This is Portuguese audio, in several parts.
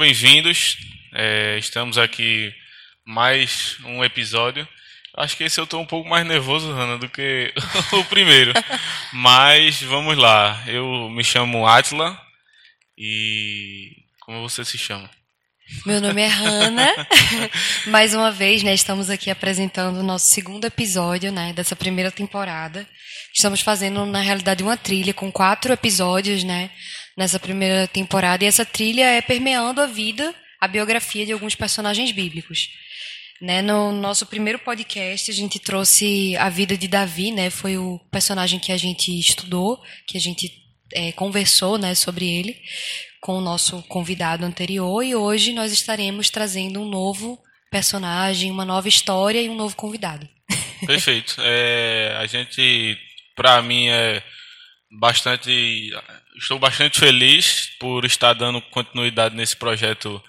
bem-vindos. É, estamos aqui mais um episódio. Acho que esse eu estou um pouco mais nervoso, Hanna, do que o primeiro. Mas vamos lá. Eu me chamo Atila e como você se chama? Meu nome é Hanna. Mais uma vez, né, estamos aqui apresentando o nosso segundo episódio, né, dessa primeira temporada. Estamos fazendo, na realidade, uma trilha com quatro episódios, né, nessa primeira temporada. E essa trilha é permeando a vida, a biografia de alguns personagens bíblicos. Né, no nosso primeiro podcast, a gente trouxe a vida de Davi, né, foi o personagem que a gente estudou, que a gente é, conversou né, sobre ele com o nosso convidado anterior e hoje nós estaremos trazendo um novo personagem, uma nova história e um novo convidado. Perfeito. É, a gente, para mim, é bastante. Estou bastante feliz por estar dando continuidade nesse projeto.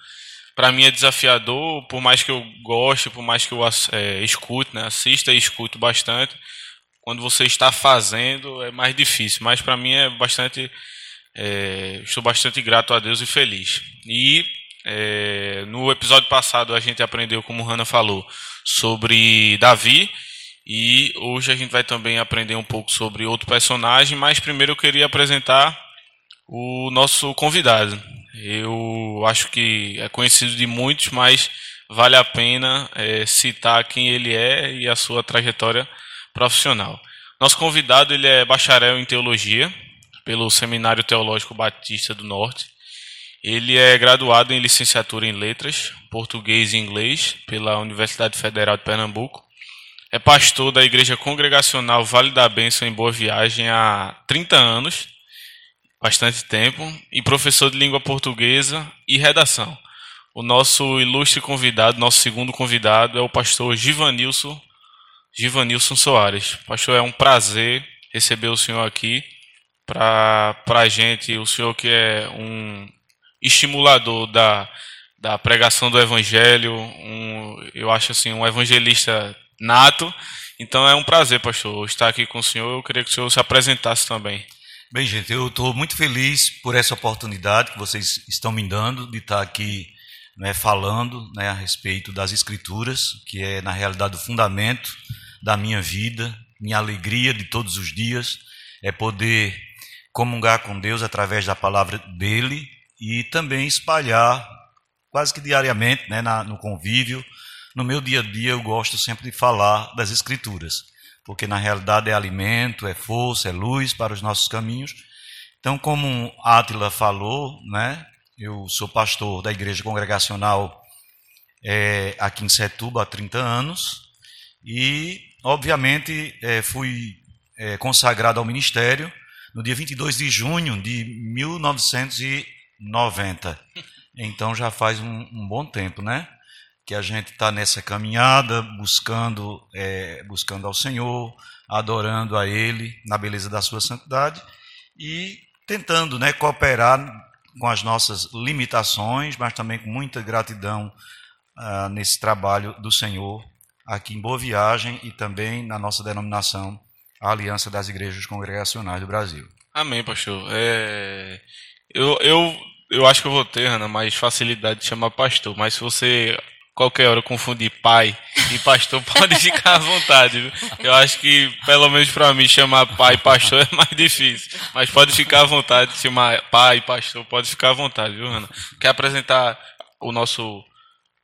Para mim é desafiador, por mais que eu goste, por mais que eu é, escute, né, assista e escute bastante. Quando você está fazendo é mais difícil, mas para mim é bastante é, estou bastante grato a Deus e feliz. E é, no episódio passado a gente aprendeu, como Hannah falou, sobre Davi. E hoje a gente vai também aprender um pouco sobre outro personagem, mas primeiro eu queria apresentar o nosso convidado. Eu acho que é conhecido de muitos, mas vale a pena é, citar quem ele é e a sua trajetória profissional. Nosso convidado ele é bacharel em teologia, pelo Seminário Teológico Batista do Norte. Ele é graduado em licenciatura em letras, português e inglês pela Universidade Federal de Pernambuco. É pastor da Igreja Congregacional Vale da Bênção em Boa Viagem há 30 anos, bastante tempo, e professor de língua portuguesa e redação. O nosso ilustre convidado, nosso segundo convidado, é o pastor Givanilson, Givanilson Soares. Pastor, é um prazer receber o senhor aqui para a gente, o senhor que é um estimulador da, da pregação do evangelho, um, eu acho assim, um evangelista nato. Então é um prazer, pastor, estar aqui com o senhor. Eu queria que o senhor se apresentasse também. Bem, gente, eu estou muito feliz por essa oportunidade que vocês estão me dando de estar aqui né, falando né, a respeito das Escrituras, que é, na realidade, o fundamento da minha vida, minha alegria de todos os dias, é poder comungar com Deus através da palavra dele e também espalhar quase que diariamente, né, na, no convívio. No meu dia a dia eu gosto sempre de falar das Escrituras, porque na realidade é alimento, é força, é luz para os nossos caminhos. Então, como Átila falou, né, eu sou pastor da Igreja Congregacional é, aqui em Setuba há 30 anos e, obviamente, é, fui é, consagrado ao ministério no dia 22 de junho de 1990. Então já faz um, um bom tempo, né? Que a gente está nessa caminhada, buscando, é, buscando ao Senhor, adorando a Ele na beleza da Sua santidade e tentando, né, cooperar com as nossas limitações, mas também com muita gratidão ah, nesse trabalho do Senhor aqui em Boa Viagem e também na nossa denominação a Aliança das Igrejas Congregacionais do Brasil. Amém, pastor. É... Eu, eu, eu acho que eu vou ter, Ana, mais facilidade de chamar pastor, mas se você qualquer hora confundir pai e pastor, pode ficar à vontade. Viu? Eu acho que, pelo menos para mim, chamar pai e pastor é mais difícil. Mas pode ficar à vontade de chamar pai e pastor, pode ficar à vontade, viu, Ana? Quer apresentar o nosso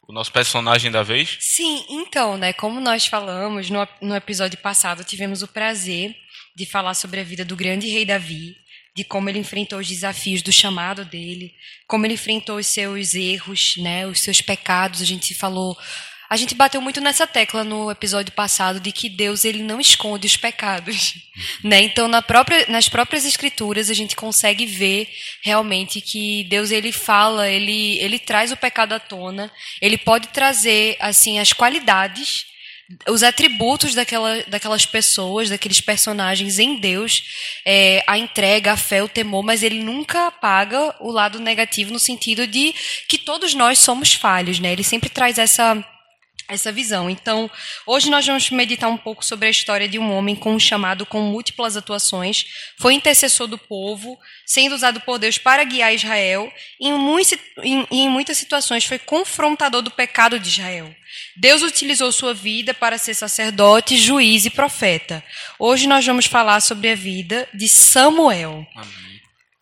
o nosso personagem da vez? Sim, então, né, como nós falamos no, no episódio passado, tivemos o prazer de falar sobre a vida do grande rei Davi, de como ele enfrentou os desafios do chamado dele, como ele enfrentou os seus erros, né, os seus pecados. A gente falou a gente bateu muito nessa tecla no episódio passado de que Deus ele não esconde os pecados, né? Então na própria, nas próprias escrituras a gente consegue ver realmente que Deus ele fala, ele ele traz o pecado à tona, ele pode trazer assim as qualidades os atributos daquela, daquelas pessoas, daqueles personagens em Deus, é, a entrega, a fé, o temor, mas ele nunca apaga o lado negativo no sentido de que todos nós somos falhos, né? Ele sempre traz essa essa visão. Então, hoje nós vamos meditar um pouco sobre a história de um homem com um chamado com múltiplas atuações, foi intercessor do povo, sendo usado por Deus para guiar Israel, e em, muitas situações foi confrontador do pecado de Israel. Deus utilizou sua vida para ser sacerdote, juiz e profeta. Hoje nós vamos falar sobre a vida de Samuel. Amém.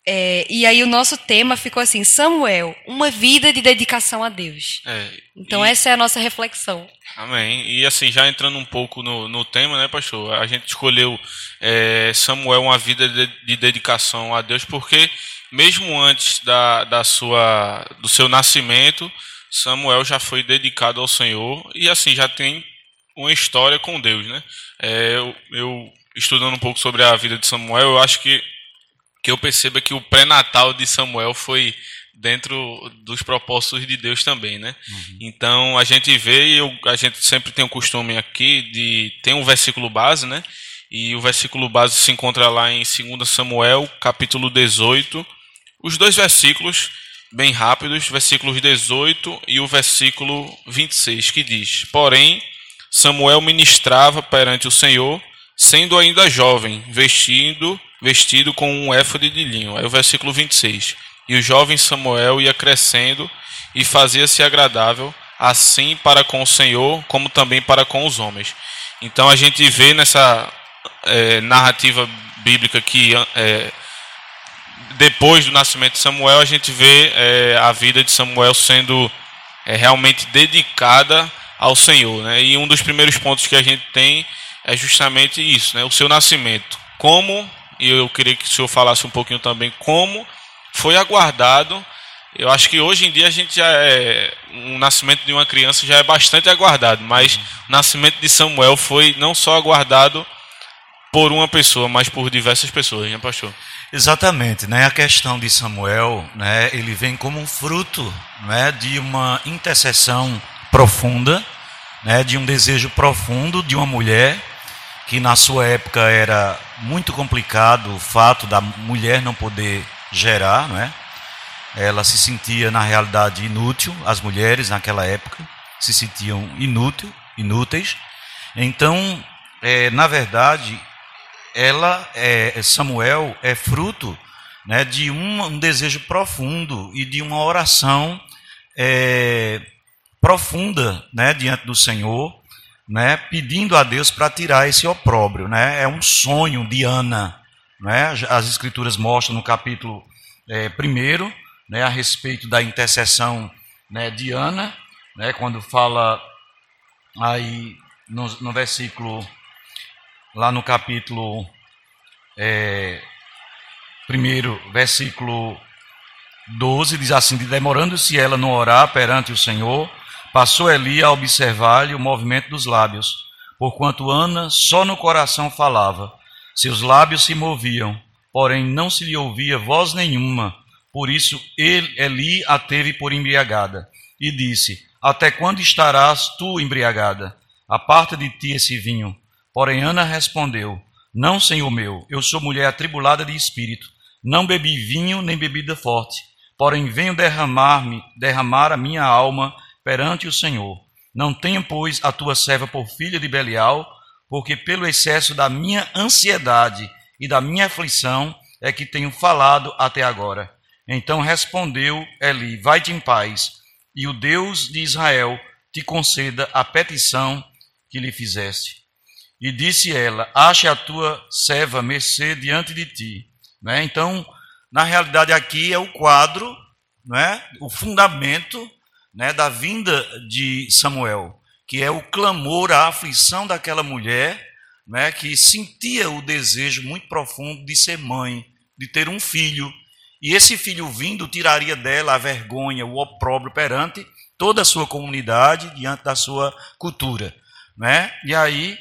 É, e aí o nosso tema ficou assim, Samuel, uma vida de dedicação a Deus. É, então e... essa é a nossa reflexão. Amém. E assim, já entrando um pouco no, no tema, né, pastor? A gente escolheu é, Samuel uma vida de, de, dedicação a Deus, porque mesmo antes da, da sua, do seu nascimento, Samuel já foi dedicado ao Senhor e assim já tem uma história com Deus, né? É, eu, eu estudando um pouco sobre a vida de Samuel, eu acho que que eu perceba que o pré-natal de Samuel foi dentro dos propósitos de Deus também, né? Uhum. Então a gente vê, eu, a gente sempre tem o costume aqui de tem um versículo base, né? E o versículo base se encontra lá em 2 Samuel, capítulo 18. Os dois versículos bem rápidos, versículos 18 e o versículo 26, que diz: Porém, Samuel ministrava perante o Senhor, sendo ainda jovem, vestindo vestido com um éfode de linho. Aí o versículo 26. E o jovem Samuel ia crescendo e fazia-se agradável, assim para com o Senhor, como também para com os homens. Então a gente vê nessa é, narrativa bíblica que é, depois do nascimento de Samuel, a gente vê é, a vida de Samuel sendo é, realmente dedicada ao Senhor. Né? E um dos primeiros pontos que a gente tem é justamente isso, né? o seu nascimento. Como e eu queria que o senhor falasse um pouquinho também como foi aguardado. Eu acho que hoje em dia a gente já é. O nascimento de uma criança já é bastante aguardado, mas uhum. o nascimento de Samuel foi não só aguardado por uma pessoa, mas por diversas pessoas, né, pastor? Exatamente, né? A questão de Samuel, né? Ele vem como um fruto, né? De uma intercessão profunda, né? De um desejo profundo de uma mulher que na sua época era muito complicado o fato da mulher não poder gerar, não é? Ela se sentia na realidade inútil, as mulheres naquela época se sentiam inútil, inúteis. Então, é, na verdade, ela, é, Samuel, é fruto né, de um, um, desejo profundo e de uma oração é, profunda né, diante do Senhor né, pedindo a Deus para tirar esse opróbrio. Né? É um sonho de Ana. Né? As Escrituras mostram no capítulo é, primeiro né, a respeito da intercessão né, de Ana, né, quando fala aí no, no versículo, lá no capítulo é, primeiro, versículo 12, diz assim: Demorando-se ela no orar perante o Senhor, Passou Eli a observar-lhe o movimento dos lábios, porquanto Ana só no coração falava. Seus lábios se moviam, porém não se lhe ouvia voz nenhuma. Por isso ele, Eli a teve por embriagada. E disse: Até quando estarás tu embriagada? Aparta de ti esse vinho. Porém Ana respondeu: Não, senhor meu, eu sou mulher atribulada de espírito. Não bebi vinho nem bebida forte. Porém venho derramar-me, derramar a minha alma perante o Senhor. Não tenha, pois, a tua serva por filha de Belial, porque pelo excesso da minha ansiedade e da minha aflição é que tenho falado até agora. Então respondeu Eli: Vai-te em paz, e o Deus de Israel te conceda a petição que lhe fizeste. E disse ela: Ache a tua serva mercê diante de ti. Né? Então, na realidade, aqui é o quadro, né? o fundamento né, da vinda de Samuel, que é o clamor, a aflição daquela mulher né, que sentia o desejo muito profundo de ser mãe, de ter um filho. E esse filho vindo tiraria dela a vergonha, o opróbrio perante toda a sua comunidade, diante da sua cultura. Né? E aí,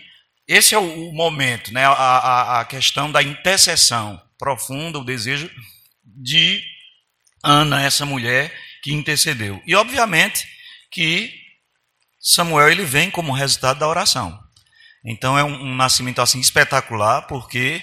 esse é o, momento, né? a, a, a questão da intercessão profunda, o desejo de Ana, essa mulher que intercedeu. E obviamente que Samuel ele vem como resultado da oração. Então é um, um nascimento assim espetacular, porque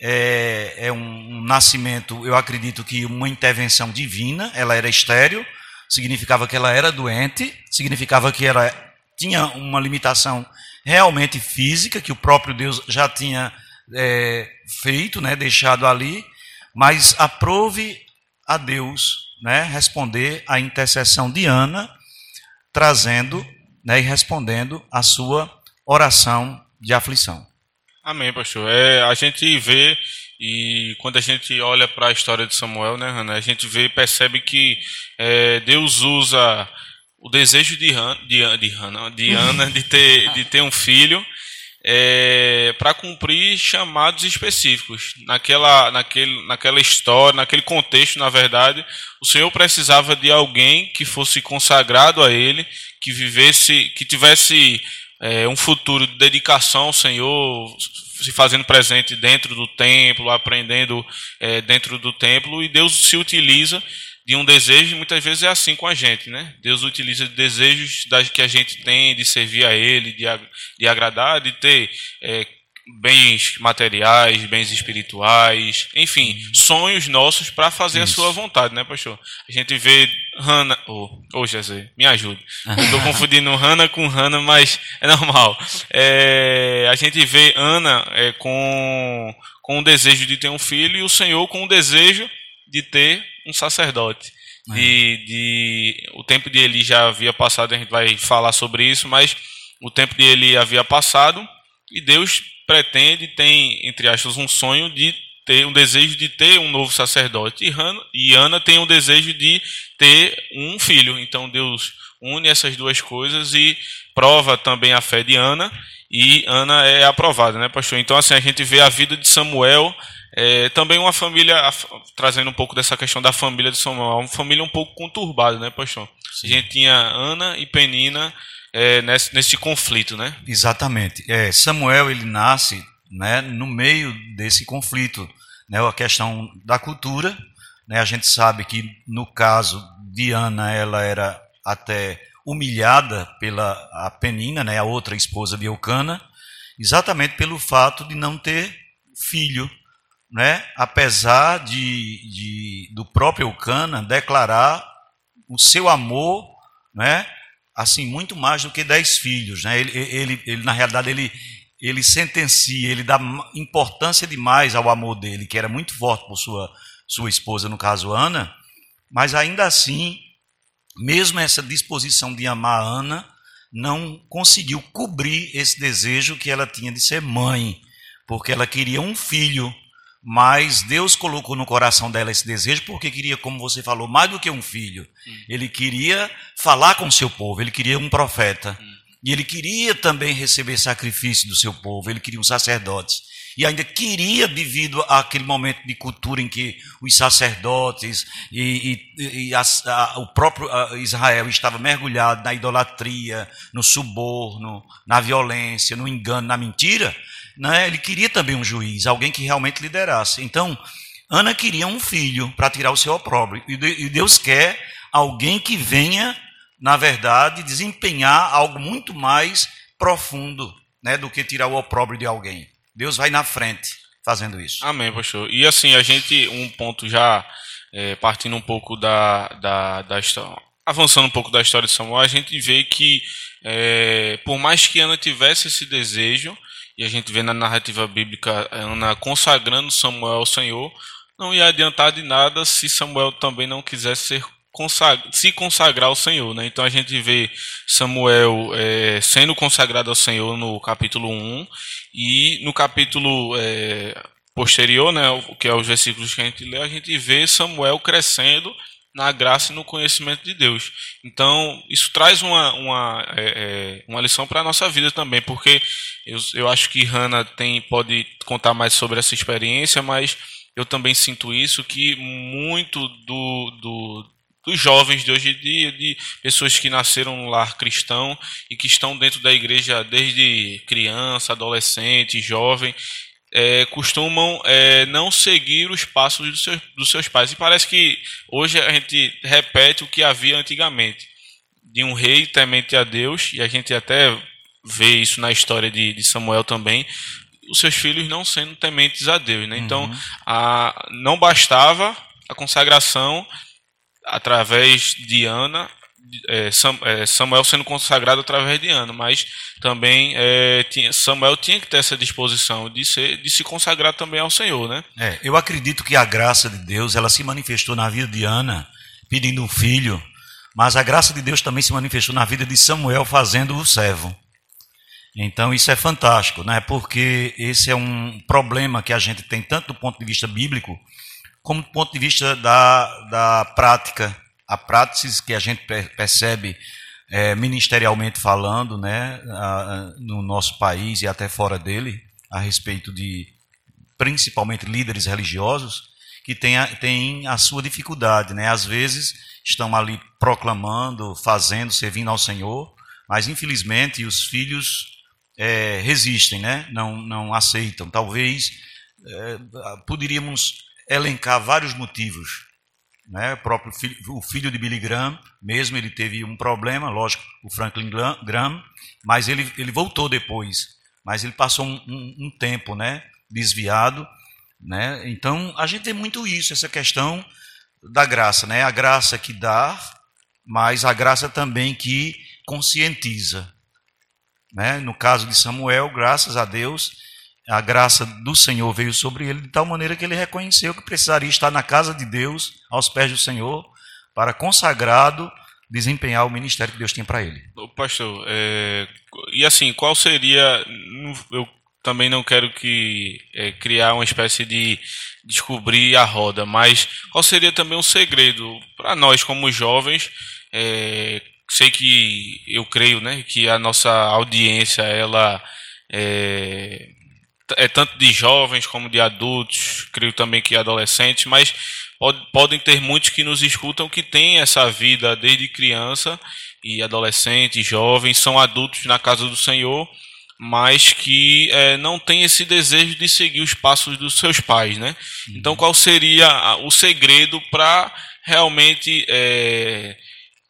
é, é um, um nascimento, eu acredito que uma intervenção divina. Ela era estéril, significava que ela era doente, significava que era tinha uma limitação realmente física, que o próprio Deus já tinha é, feito, né, deixado ali, mas aprove a Deus né, responder à intercessão de Ana, trazendo né, e respondendo a sua oração de aflição. Amém, pastor. É, a gente vê e quando a gente olha para a história de Samuel, né, a gente vê percebe que é, Deus usa o desejo de, Han, de, de, de Ana de ter, de ter um filho é, para cumprir chamados específicos. Naquela, naquele, naquela história, naquele contexto, na verdade, o Senhor precisava de alguém que fosse consagrado a Ele, que vivesse, que tivesse é, um futuro de dedicação ao Senhor, se fazendo presente dentro do templo, aprendendo é, dentro do templo, e Deus se utiliza de um desejo, muitas vezes é assim com a gente, né? Deus utiliza desejos das, que a gente tem de servir a Ele, de, de agradar, de ter é, bens materiais, bens espirituais, enfim, sonhos nossos para fazer Isso. a sua vontade, né, pastor? A gente vê Hannah, oh, oh Jesus, me ajude. Estou confundindo Hannah com Hannah, mas é normal. É, a gente vê Ana é, com, com o desejo de ter um filho e o Senhor com o desejo de ter um sacerdote. É. De, de, o tempo de Eli já havia passado, a gente vai falar sobre isso, mas o tempo de Eli havia passado e Deus pretende, tem, entre aspas, um sonho de ter um desejo de ter um novo sacerdote. E, Hannah, e Ana tem o desejo de ter um filho. Então Deus une essas duas coisas e prova também a fé de Ana. E Ana é aprovada, né, pastor? Então, assim, a gente vê a vida de Samuel, é, também uma família, trazendo um pouco dessa questão da família de Samuel, uma família um pouco conturbada, né, pastor? Sim. A gente tinha Ana e Penina é, nesse, nesse conflito, né? Exatamente. É, Samuel ele nasce né, no meio desse conflito, né, a questão da cultura. Né, a gente sabe que no caso de Ana ela era até humilhada pela a Penina, né, a outra esposa de Eucana, exatamente pelo fato de não ter filho, né, apesar de, de do próprio Eucana declarar o seu amor, né, assim, muito mais do que dez filhos. Né? Ele, ele, ele, na realidade, ele, ele sentencia, ele dá importância demais ao amor dele, que era muito forte por sua, sua esposa, no caso Ana, mas ainda assim, mesmo essa disposição de amar Ana, não conseguiu cobrir esse desejo que ela tinha de ser mãe, porque ela queria um filho mas Deus colocou no coração dela esse desejo porque queria, como você falou, mais do que um filho. Hum. Ele queria falar com o seu povo, ele queria um profeta. Hum. E ele queria também receber sacrifício do seu povo, ele queria um sacerdote. E ainda queria, devido àquele momento de cultura em que os sacerdotes e, e, e a, a, o próprio Israel estava mergulhado na idolatria, no suborno, na violência, no engano, na mentira, né, ele queria também um juiz, alguém que realmente liderasse. Então, Ana queria um filho para tirar o seu opróbrio. E Deus quer alguém que venha, na verdade, desempenhar algo muito mais profundo né, do que tirar o opróbrio de alguém. Deus vai na frente fazendo isso. Amém, pastor. E assim, a gente, um ponto já é, partindo um pouco da, da, da história, avançando um pouco da história de Samuel, a gente vê que, é, por mais que Ana tivesse esse desejo, e a gente vê na narrativa bíblica Ana consagrando Samuel ao Senhor, não ia adiantar de nada se Samuel também não quisesse ser consagrar, se consagrar ao Senhor. Né? Então a gente vê Samuel é, sendo consagrado ao Senhor no capítulo 1 e no capítulo é, posterior, né, que é os versículos que a gente lê, a gente vê Samuel crescendo na graça e no conhecimento de Deus. Então, isso traz uma, uma, é, é uma lição para a nossa vida também, porque eu, eu acho que Hannah tem, pode contar mais sobre essa experiência, mas eu também sinto isso, que muito do, do, dos jovens de hoje em dia, de pessoas que nasceram no lar cristão e que estão dentro da igreja desde criança, adolescente, jovem, é, costumam é, não seguir os passos dos seus, dos seus pais. E parece que hoje a gente repete o que havia antigamente, de um rei temente a Deus, e a gente até vê isso na história de, de Samuel também, os seus filhos não sendo tementes a Deus. Né? Então, uhum. a, não bastava a consagração através de Ana é, é, Samuel sendo consagrado através de Ana, mas também é, tinha, Samuel tinha que ter essa disposição de, ser, de se consagrar também ao Senhor, né? É, eu acredito que a graça de Deus ela se manifestou na vida de Ana, pedindo um filho, mas a graça de Deus também se manifestou na vida de Samuel, fazendo o servo. Então isso é fantástico, né? Porque esse é um problema que a gente tem tanto do ponto de vista bíblico como do ponto de vista da, da prática, a prática que a gente percebe é, ministerialmente falando, né, a, no nosso país e até fora dele, a respeito de principalmente líderes religiosos que têm a, têm a sua dificuldade, né? Às vezes estão ali proclamando, fazendo, servindo ao Senhor, mas infelizmente os filhos é, resistem, né? não, não aceitam. Talvez é, poderíamos elencar vários motivos. Né? O próprio filho, o filho de Billy Graham, mesmo ele teve um problema, lógico, o Franklin Graham, mas ele, ele voltou depois. Mas ele passou um, um, um tempo né? desviado. Né? Então, a gente tem muito isso, essa questão da graça. Né? A graça que dá, mas a graça também que conscientiza. Né? No caso de Samuel, graças a Deus, a graça do Senhor veio sobre ele de tal maneira que ele reconheceu que precisaria estar na casa de Deus, aos pés do Senhor, para consagrado desempenhar o ministério que Deus tem para ele. Pastor, é, e assim, qual seria. Eu também não quero que é, criar uma espécie de descobrir a roda, mas qual seria também um segredo para nós como jovens é, sei que eu creio, né, que a nossa audiência ela é, é tanto de jovens como de adultos, creio também que adolescentes, mas pode, podem ter muitos que nos escutam que têm essa vida desde criança e adolescente, jovens, são adultos na casa do Senhor, mas que é, não têm esse desejo de seguir os passos dos seus pais, né? Então, qual seria o segredo para realmente é,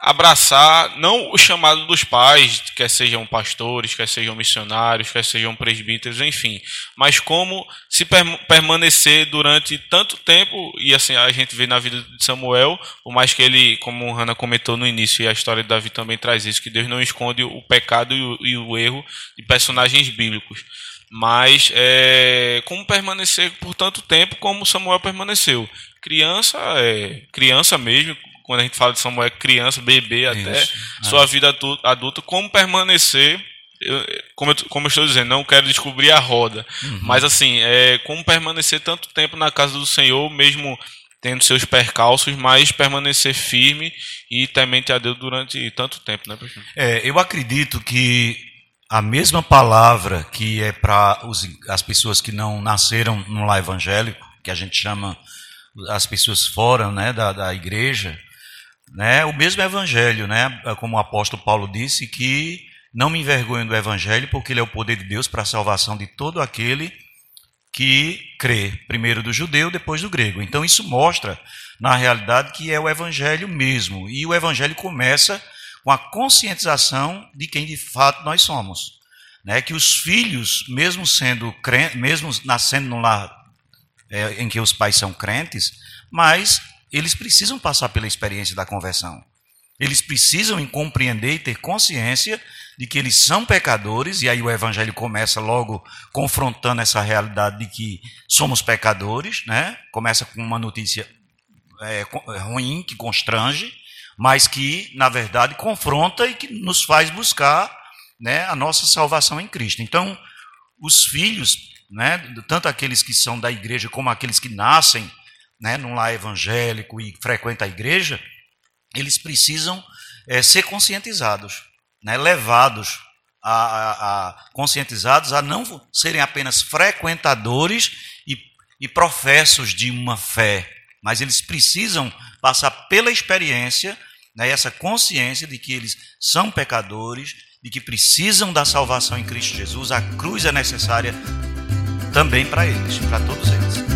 abraçar não o chamado dos pais, quer sejam pastores, quer sejam missionários, quer sejam presbíteros, enfim, mas como se permanecer durante tanto tempo, e assim a gente vê na vida de Samuel, por mais que ele, como Hannah comentou no início, e a história de Davi também traz isso, que Deus não esconde o pecado e o, e o erro de personagens bíblicos. Mas é, como permanecer por tanto tempo como Samuel permaneceu. Criança, é, criança mesmo, quando a gente fala de Samuel, criança, bebê, até Isso, é. sua vida adulta, como permanecer. Eu, como, eu, como eu estou dizendo, não quero descobrir a roda, uhum. mas assim, é, como permanecer tanto tempo na casa do Senhor, mesmo tendo seus percalços, mas permanecer firme e temente a Deus durante tanto tempo, né, É, eu acredito que a mesma palavra que é para as pessoas que não nasceram no lar evangélico, que a gente chama as pessoas fora né, da, da igreja, né, o mesmo evangelho, né, como o apóstolo Paulo disse, que não me envergonho do evangelho, porque ele é o poder de Deus para a salvação de todo aquele que crê, primeiro do judeu, depois do grego. Então isso mostra, na realidade, que é o evangelho mesmo. E o evangelho começa com a conscientização de quem de fato nós somos. Né? Que os filhos, mesmo sendo crentes, mesmo nascendo no lar é, em que os pais são crentes, mas eles precisam passar pela experiência da conversão. Eles precisam compreender e ter consciência de que eles são pecadores, e aí o evangelho começa logo confrontando essa realidade de que somos pecadores, né? Começa com uma notícia é, é, ruim, que constrange, mas que, na verdade, confronta e que nos faz buscar né, a nossa salvação em Cristo. Então, os filhos, né, tanto aqueles que são da igreja como aqueles que nascem né, num lar evangélico e frequenta a igreja, eles precisam é, ser conscientizados, né, levados a, a, a, conscientizados a não serem apenas frequentadores e, e professos de uma fé, mas eles precisam passar pela experiência, né, essa consciência de que eles são pecadores, de que precisam da salvação em Cristo Jesus. A cruz é necessária também para eles, para todos eles.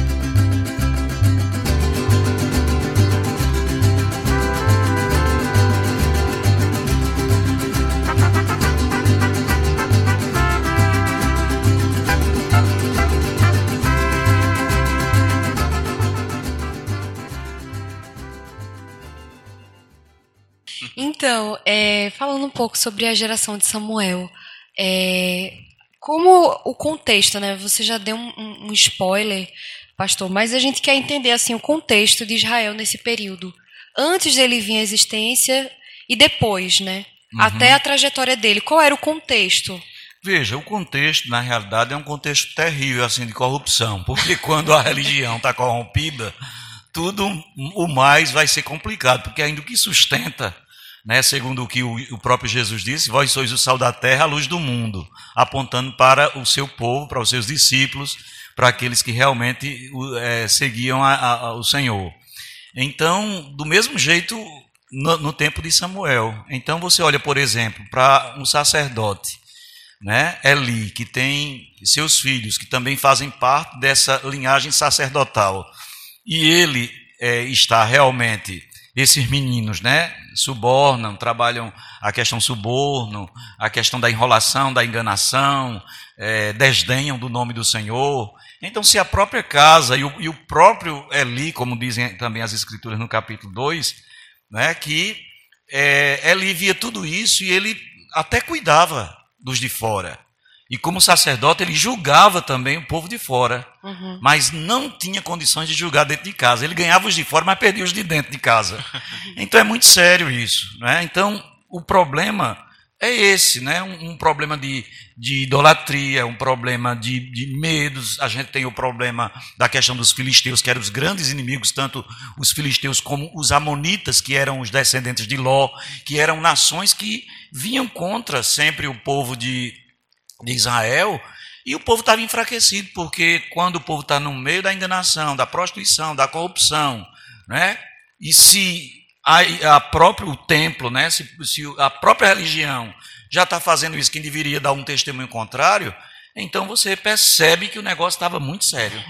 Então, é, falando um pouco sobre a geração de Samuel, é, como o contexto, né? Você já deu um, um, spoiler, pastor, mas a gente quer entender assim o contexto de Israel nesse período, antes dele vir à existência e depois, né? Uhum. Até a trajetória dele. Qual era o contexto? Veja, o contexto, na realidade, é um contexto terrível, assim, de corrupção. Porque quando a religião está corrompida, tudo o mais vai ser complicado. Porque ainda o que sustenta, né, segundo o que o, próprio Jesus disse, vós sois o sal da terra, a luz do mundo, apontando para o seu povo, para os seus discípulos, para aqueles que realmente é, seguiam a, a, o Senhor. Então, do mesmo jeito, no, no tempo de Samuel. Então, você olha, por exemplo, para um sacerdote né, Eli, que tem seus filhos, que também fazem parte dessa linhagem sacerdotal, e ele é, está realmente, esses meninos, né, subornam, trabalham a questão suborno, a questão da enrolação, da enganação, é, desdenham do nome do Senhor. Então, se a própria casa e o, e o próprio Eli, como dizem também as escrituras no capítulo 2, né, que é, Eli via tudo isso e ele até cuidava dos de fora. E como sacerdote, ele julgava também o povo de fora, uhum. mas não tinha condições de julgar dentro de casa. Ele ganhava os de fora, mas perdia os de dentro de casa. Então é muito sério isso. Né? Então o problema é esse, né? um, um problema de, de idolatria, um problema de, de medos. A gente tem o problema da questão dos filisteus, que eram os grandes inimigos, tanto os filisteus como os amonitas, que eram os descendentes de Ló, que eram nações que vinham contra sempre o povo de, de Israel, e o povo estava enfraquecido, porque quando o povo está no meio da enganação, da prostituição, da corrupção, né? e se a, a próprio templo, né? se, se a própria religião já está fazendo isso, quem deveria dar um testemunho contrário, então você percebe que o negócio estava muito sério.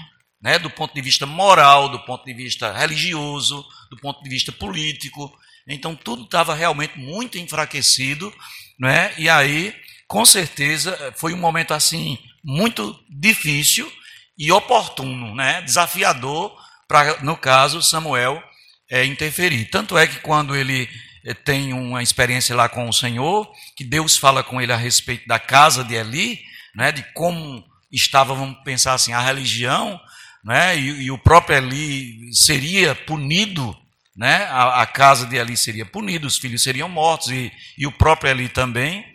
Né, do ponto de vista moral, do ponto de vista religioso, do ponto de vista político. Então tudo estava realmente muito enfraquecido, né? E aí, com certeza, foi um momento assim muito difícil e oportuno, né? Desafiador para, no caso, Samuel é, interferir. Tanto é que quando ele é, tem uma experiência lá com o Senhor, que Deus fala com ele a respeito da casa de Eli, né? De como estava, vamos pensar assim, a religião, né? E, e o próprio Eli seria punido né? A, a, casa de Eli seria punida, os filhos seriam mortos e, e o próprio Eli também.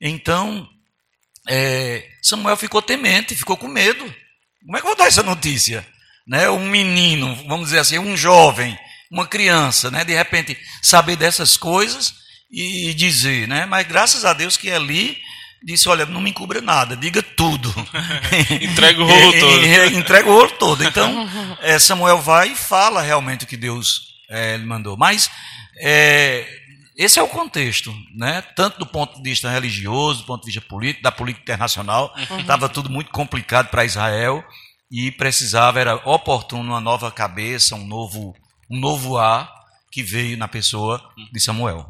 Então, é, Samuel ficou temente, ficou com medo. Como é que eu vou dar essa notícia? Né? Um menino, vamos dizer assim, um jovem, uma criança, né? de repente saber dessas coisas e dizer, né? mas graças a Deus que Eli disse: Olha, não me encubra nada, diga tudo. Entrega o rolo todo. Entrega o rolo todo. Então, é, Samuel vai e fala realmente o que Deus é, ele mandou. Mas é, esse é o contexto, né? tanto do ponto de vista religioso, do ponto de vista político, da política internacional. Estava uhum. tudo muito complicado para Israel e precisava, era oportuno uma nova cabeça, um novo, um novo ar que veio na pessoa de Samuel.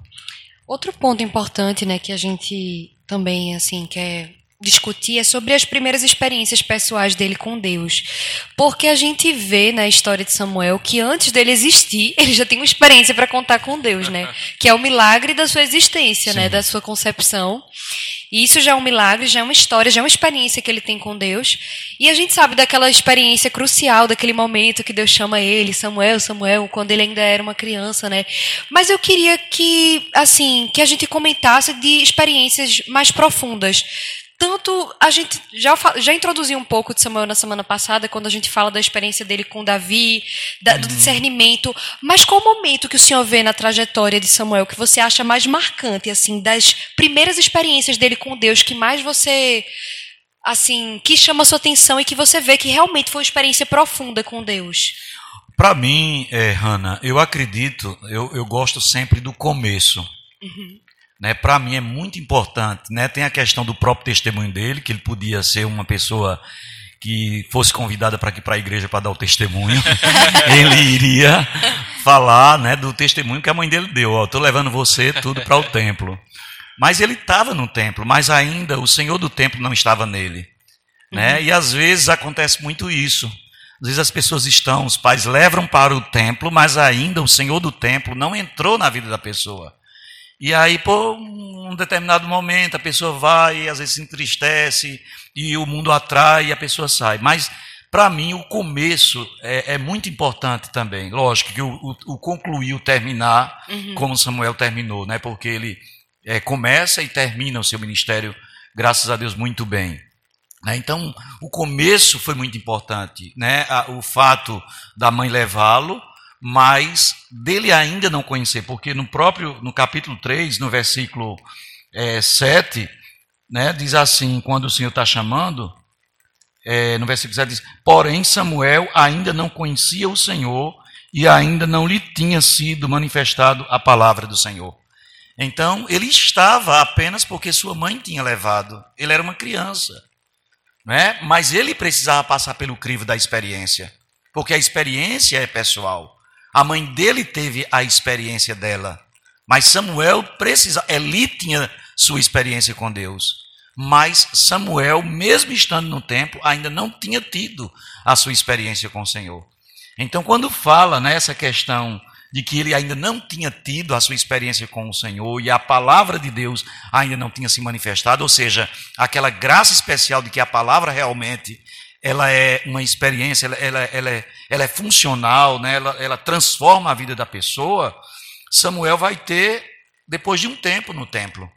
Outro ponto importante né, que a gente também assim quer discutir é sobre as primeiras experiências pessoais dele com Deus. Porque a gente vê na história de Samuel que antes dele existir, ele já tem uma experiência para contar com Deus, né? Que é o milagre da sua existência, né? Sim. né? Da sua concepção. E isso já é um milagre, já é uma história, já é uma experiência que ele tem com Deus. E a gente sabe daquela experiência crucial, daquele momento que Deus chama ele, Samuel, Samuel, quando ele ainda era uma criança, né? Mas eu queria que, assim, que a gente comentasse de experiências mais profundas tanto a gente já, já introduziu um pouco de Samuel na semana passada, quando a gente fala da experiência dele com Davi, da, do uhum. discernimento, mas qual o momento que o senhor vê na trajetória de Samuel que você acha mais marcante, assim, das primeiras experiências dele com Deus, que mais você, assim, que chama a sua atenção e que você vê que realmente foi uma experiência profunda com Deus? Para mim, é, Hannah, eu acredito, eu, eu gosto sempre do começo. Uhum. Né, Para mim é muito importante. Né? Tem a questão do próprio testemunho dele, que ele podia ser uma pessoa que fosse convidada para aqui para a igreja para dar o testemunho. ele iria falar né, do testemunho que a mãe dele deu. Estou levando você tudo para o templo. Mas ele estava no templo, mas ainda o Senhor do templo não estava nele. Né? Uhum. E às vezes acontece muito isso. Às vezes as pessoas estão, os pais levam para o templo, mas ainda o Senhor do templo não entrou na vida da pessoa. E aí, por um determinado momento, a pessoa vai, às vezes se entristece, e o mundo atrai e a pessoa sai. Mas, para mim, o começo é, é, muito importante também. Lógico que o, o, o concluir, o terminar, uhum. como Samuel terminou, né? porque ele é, começa e termina o seu ministério, graças a Deus, muito bem. Né? Então, o começo foi muito importante. Né? O fato da mãe levá-lo, mas dele ainda não conhecer, porque no próprio, no capítulo 3, no versículo é, 7, né, diz assim, quando o Senhor está chamando, é, no versículo 7 diz, porém Samuel ainda não conhecia o Senhor e ainda não lhe tinha sido manifestado a palavra do Senhor. Então, ele estava apenas porque sua mãe tinha levado. Ele era uma criança. Né? Mas ele precisava passar pelo crivo da experiência. Porque a experiência é pessoal. A mãe dele teve a experiência dela. Mas Samuel precisa, Eli tinha sua experiência com Deus. Mas Samuel, mesmo estando no tempo, ainda não tinha tido a sua experiência com o Senhor. Então, quando fala nessa questão de que ele ainda não tinha tido a sua experiência com o Senhor e a palavra de Deus ainda não tinha se manifestado, ou seja, aquela graça especial de que a palavra realmente ela é uma experiência, ela, ela, ela, é, ela é funcional, né? ela, ela transforma a vida da pessoa, Samuel vai ter depois de um tempo no templo.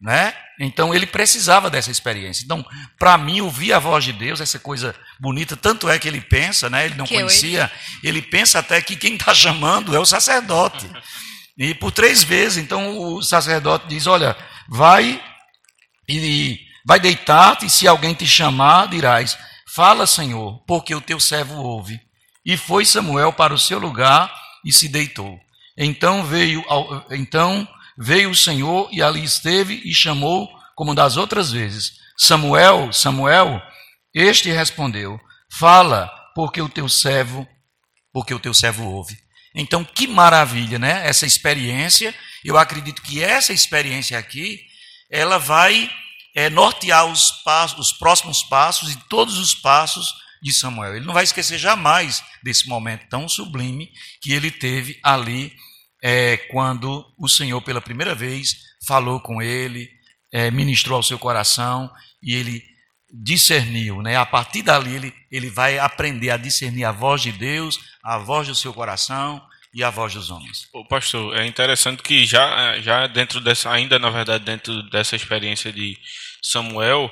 Né? Então ele precisava dessa experiência. Então, para mim, ouvir a voz de Deus, essa coisa bonita, tanto é que ele pensa, né? ele não que conhecia, ele pensa até que quem está chamando é o sacerdote. E por três vezes, então o sacerdote diz: Olha, vai e vai deitar-te, e se alguém te chamar, dirás: Fala, Senhor, porque o teu servo ouve. E foi Samuel para o seu lugar e se deitou. Então veio, então veio o Senhor e ali esteve e chamou como das outras vezes. Samuel, Samuel, este respondeu: Fala, porque o teu servo, porque o teu servo ouve. Então, que maravilha, né? Essa experiência. Eu acredito que essa experiência aqui, ela vai é, nortear os, passos, os próximos passos e todos os passos de Samuel. Ele não vai esquecer jamais desse momento tão sublime que ele teve ali é, quando o Senhor, pela primeira vez, falou com ele, é, ministrou ao seu coração e ele discerniu. Né? A partir dali, ele, ele vai aprender a discernir a voz de Deus, a voz do seu coração e a voz dos homens. O pastor, é interessante que já, já dentro dessa, ainda na verdade dentro dessa experiência de Samuel,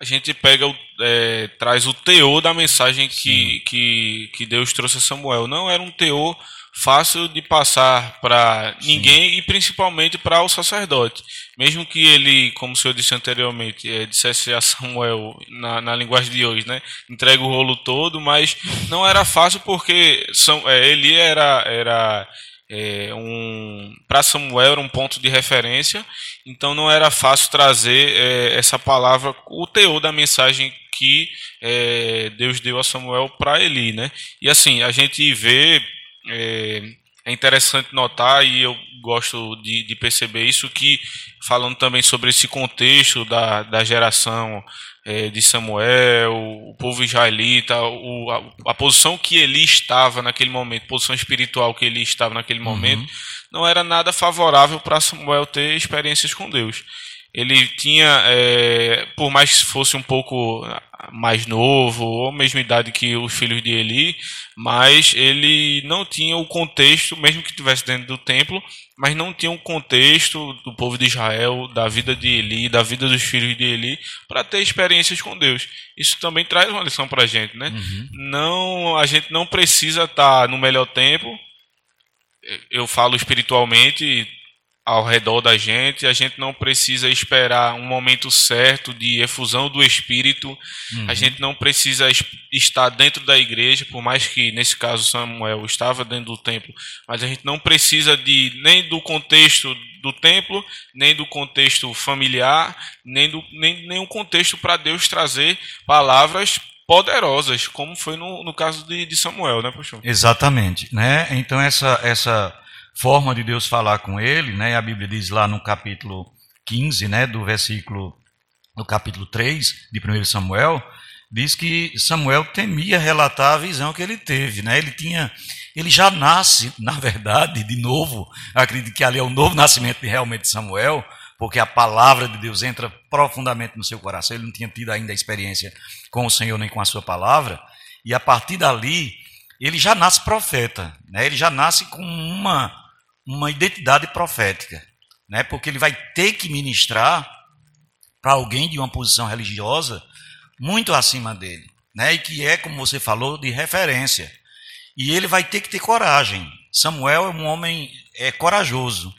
a gente pega o, é, traz o teor da mensagem que, que, que Deus trouxe a Samuel. Não era um teor fácil de passar para ninguém e principalmente para o sacerdote. Mesmo que ele, como o senhor disse anteriormente, é, dissesse a Samuel, na, na linguagem de hoje, né, entrega o rolo todo, mas não era fácil porque São, é, ele era, era é, um para Samuel era um ponto de referência, então não era fácil trazer é, essa palavra, o teor da mensagem que é, Deus deu a Samuel para Eli, né? E assim a gente vê é, é interessante notar e eu gosto de, de, perceber isso que falando também sobre esse contexto da, da geração é, de Samuel, o povo israelita, o, a, a, posição que ele estava naquele momento, posição espiritual que ele estava naquele uhum. momento, não era nada favorável para Samuel ter experiências com Deus. Ele tinha, é, por mais que fosse um pouco mais novo, ou mesma idade que os filhos de Eli, mas ele não tinha o contexto, mesmo que estivesse dentro do templo, mas não tinha o contexto do povo de Israel, da vida de Eli, da vida dos filhos de Eli, para ter experiências com Deus. Isso também traz uma lição para a gente, né? Uhum. Não, a gente não precisa estar tá no melhor tempo. Eu falo espiritualmente, ao redor da gente, a gente não precisa esperar um momento certo de efusão do Espírito, uhum. a gente não precisa estar dentro da igreja, por mais que nesse caso Samuel estava dentro do templo, mas a gente não precisa de nem do contexto do templo, nem do contexto familiar, nem do nem nenhum contexto para Deus trazer palavras poderosas, como foi no, no caso de, de Samuel, né, Puxão? Exatamente, né? Então essa essa forma de Deus falar com ele, né? A Bíblia diz lá no capítulo 15, né, do versículo no capítulo 3 de 1 Samuel, diz que Samuel temia relatar a visão que ele teve, né? Ele tinha ele já nasce, na verdade, de novo, acredito que ali é o novo nascimento de realmente Samuel, porque a palavra de Deus entra profundamente no seu coração. Ele não tinha tido ainda a experiência com o Senhor nem com a sua palavra, e a partir dali, ele já nasce profeta, né? ele já nasce com uma, uma identidade profética, né? porque ele vai ter que ministrar para alguém de uma posição religiosa muito acima dele, né? e que é, como você falou, de referência. E ele vai ter que ter coragem. Samuel é um homem é, corajoso,